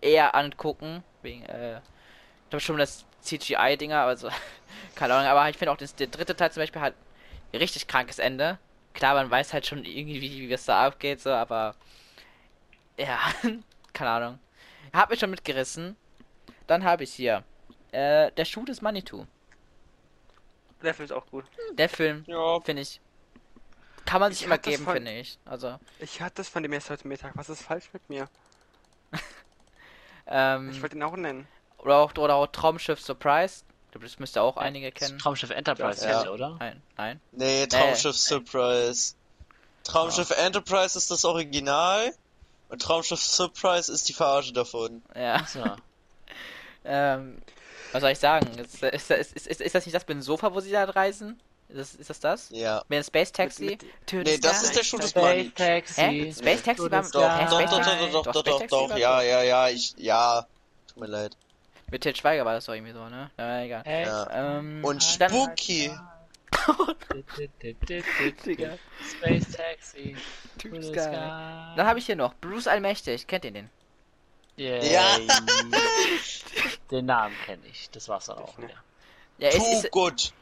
eher angucken. Wegen, äh, ich glaube schon das CGI-Dinger, also, keine Ahnung, aber ich finde auch das, der dritte Teil zum Beispiel hat ein richtig krankes Ende. Klar, man weiß halt schon irgendwie, wie es da abgeht, so, aber ja, keine Ahnung. Hat mich schon mitgerissen. Dann habe ich hier äh, der Schuh des Manitou. Der Film ist auch gut. Der Film, Ja, finde ich, kann man sich Ich immer hab geben, finde ich. Also, Ich hatte das von dem erst heute Mittag. Was ist falsch mit mir? ähm, Ich wollte ihn auch nennen. oder auch, oder auch Traumschiff Surprise. Ich glaube, das müsste auch einige kennen. Traumschiff Enterprise, Ja. ja. oder? Nein, nein. Nee, Traumschiff Surprise. Traumschiff Enterprise ist das Original und Traumschiff Surprise ist die Verarsche davon. Ja. So. Ähm, was soll ich sagen? Ist, ist, ist, ist, ist, das nicht das mit dem Sofa, wo sie da reisen? Ist das ist das? das? Ja. Mit dem Space Taxi? Mit- To Nee, the das ist der Schuh des Space. Taxi. Hä? Space Taxi To war the Doch, Hä, doch, Space doch, Taxi? doch, doch, Doch, doch, Space doch, Taxi doch, war ja, cool. ja, ja, ich, ja. Tut mir leid. Mit Til Schweiger war das doch irgendwie so, ne? Ja, egal. Hey. Ja. Ähm, Und dann- Spooky. Space Taxi. To to the sky. sky. Dann habe ich hier noch Bruce Allmächtig. Kennt ihr den? Yay. Ja. Den Namen kenne ich. Das war's dann auch. ne. Ja. Ja, ist, Too ist, good.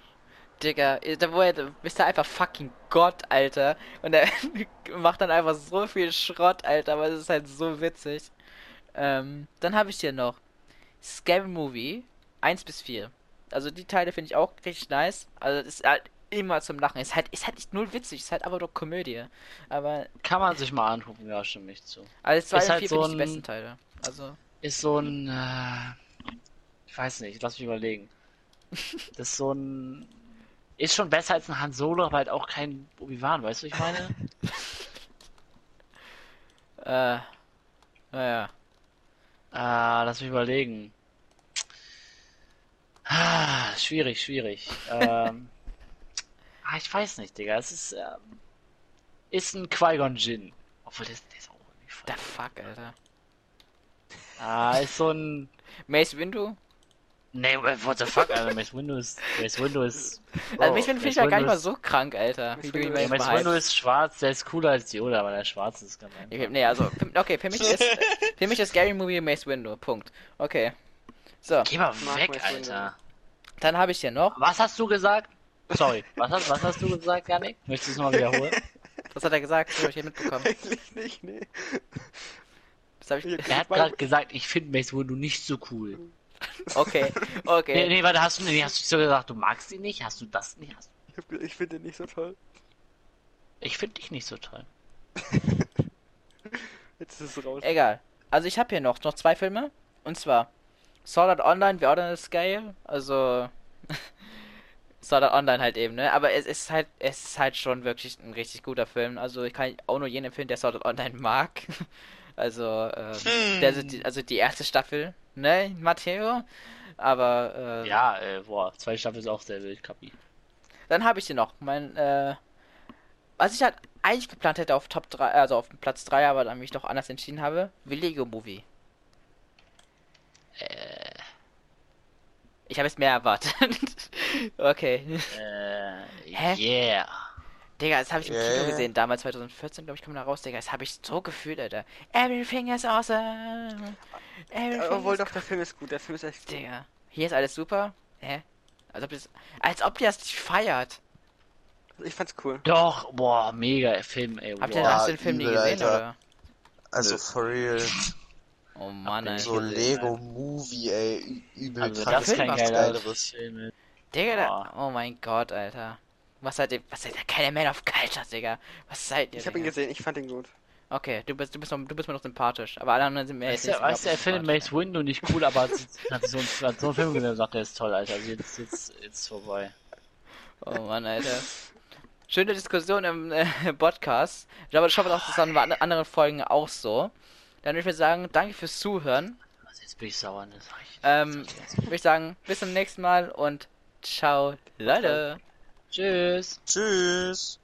Digga, da wo er, du bist da einfach fucking Gott, Alter. Und er macht dann einfach so viel Schrott, Alter, aber es ist halt so witzig. Ähm, dann habe ich hier noch Scary Movie 1 bis 4. Also die Teile finde ich auch richtig nice. Also es ist halt immer zum Lachen. Ist halt, ist halt nicht null witzig, ist halt aber doch Komödie. Aber Kann man sich mal angucken, ja, stimme ich zu. also 2 Ist und halt 4 so ich die ein- besten Teile. Also, Ist so ein. Äh, ich weiß nicht, lass mich überlegen. Das ist so ein. Ist schon besser als ein Han Solo, aber halt auch kein Obi-Wan, weißt du, ich meine? äh, naja. Ah, lass mich überlegen. Ah, schwierig, schwierig. ähm, ah, ich weiß nicht, Digga. Es ist, ähm, ist ein Qui-Gon Jinn. Obwohl, der, der ist auch irgendwie voll. The fuck, Alter. Ah, ist so ein. Mace Windu? Nee, what the fuck, Alter. Mace Windu ist. Mace Windu ist. Also oh, Mace Windu finde ich Mace ja gar nicht mal ist- so krank, Alter. Wie du ihn Windu Ja, Mace Windu ist schwarz, der ist cooler als Yoda, aber der schwarz ist einfach. Ich- Nee, also, okay, für mich ist, für mich ist Scary Movie Mace Windu. Punkt. Okay. So, Geh mal weg, Windu. Alter. dann habe ich hier noch. Was hast du gesagt? Sorry, was hast, was hast du gesagt, Janik? Möchtest du es mal wiederholen? Was hat er gesagt? Das habe ich hier mitbekommen. Eigentlich nicht, nee. Das habe ich. Er hat gerade gesagt, ich finde Mace Windu nicht so cool. Okay, Nee, okay. nee, warte, hast du, nee, hast du so gesagt, du magst ihn nicht? Hast du das nicht? Hast, Ich, hab ge- ich finde den nicht so toll. ich finde dich nicht so toll. Jetzt ist es raus. Egal. Also ich habe hier noch, noch zwei Filme. Und zwar Sword Art Online, The Ordinal Scale. Also Sword Art Online halt eben, ne? Aber es ist halt, es ist halt schon wirklich ein richtig guter Film. Also ich kann auch nur jeden empfehlen, der Sword Art Online mag. Also, ähm, Hm. der, die, also die erste Staffel, ne, Matteo? Aber, äh, Ja, äh, boah, zwei Staffeln ist auch sehr wild, Kapi. Dann habe ich hier noch mein, äh, was ich halt eigentlich geplant hätte auf Top 3, also auf Platz 3, aber dann mich doch anders entschieden habe, Lego Movie. Äh, Ich habe jetzt mehr erwartet. okay. äh, Hä? yeah. Digga, das habe ich im Ja, Kino gesehen, damals 2014, glaube ich, kam da raus, Digga. Das habe ich so gefühlt, Alter. Everything is awesome. Everything Obwohl is doch, der Film ist gut, der Film ist echt gut. Digga. Hier ist alles super. Hä? Als ob das, als ob ihr das nicht feiert. Ich fand's cool. Doch, boah, mega Film, ey, Habt ihr, wow. hast du den Film nie gesehen, Alter. oder? Also for real. Oh Mann, Hab Alter. So gesehen, Lego Movie, ey. Übel Also krank. das ist kein Geileres. Digga, da, oh mein Gott, Alter. Was seid ihr, was seid ihr, keine Man of Culture, Digga. Was seid ihr, Ich habe ihn gesehen, ich fand ihn gut. Okay, du bist, du bist, noch, du bist mir noch sympathisch, aber alle anderen sind mir Weißt jetzt weißt du, er findet. Mace Windu nicht cool, aber hat so, einen- hat so einen Film gesehen und sagt, der ist toll, Alter. Also jetzt, jetzt, jetzt vorbei. Oh Mann, Alter. Schöne Diskussion im äh, Podcast. Ich glaube, ich hoffe, das ist an an- anderen Folgen auch so. Dann würde ich mir sagen, danke fürs Zuhören. Also jetzt bin ich sauer, ne? Sag ich. Ähm, würde ich sagen, bis zum nächsten Mal und ciao, Leute. Tschüss. Tschüss.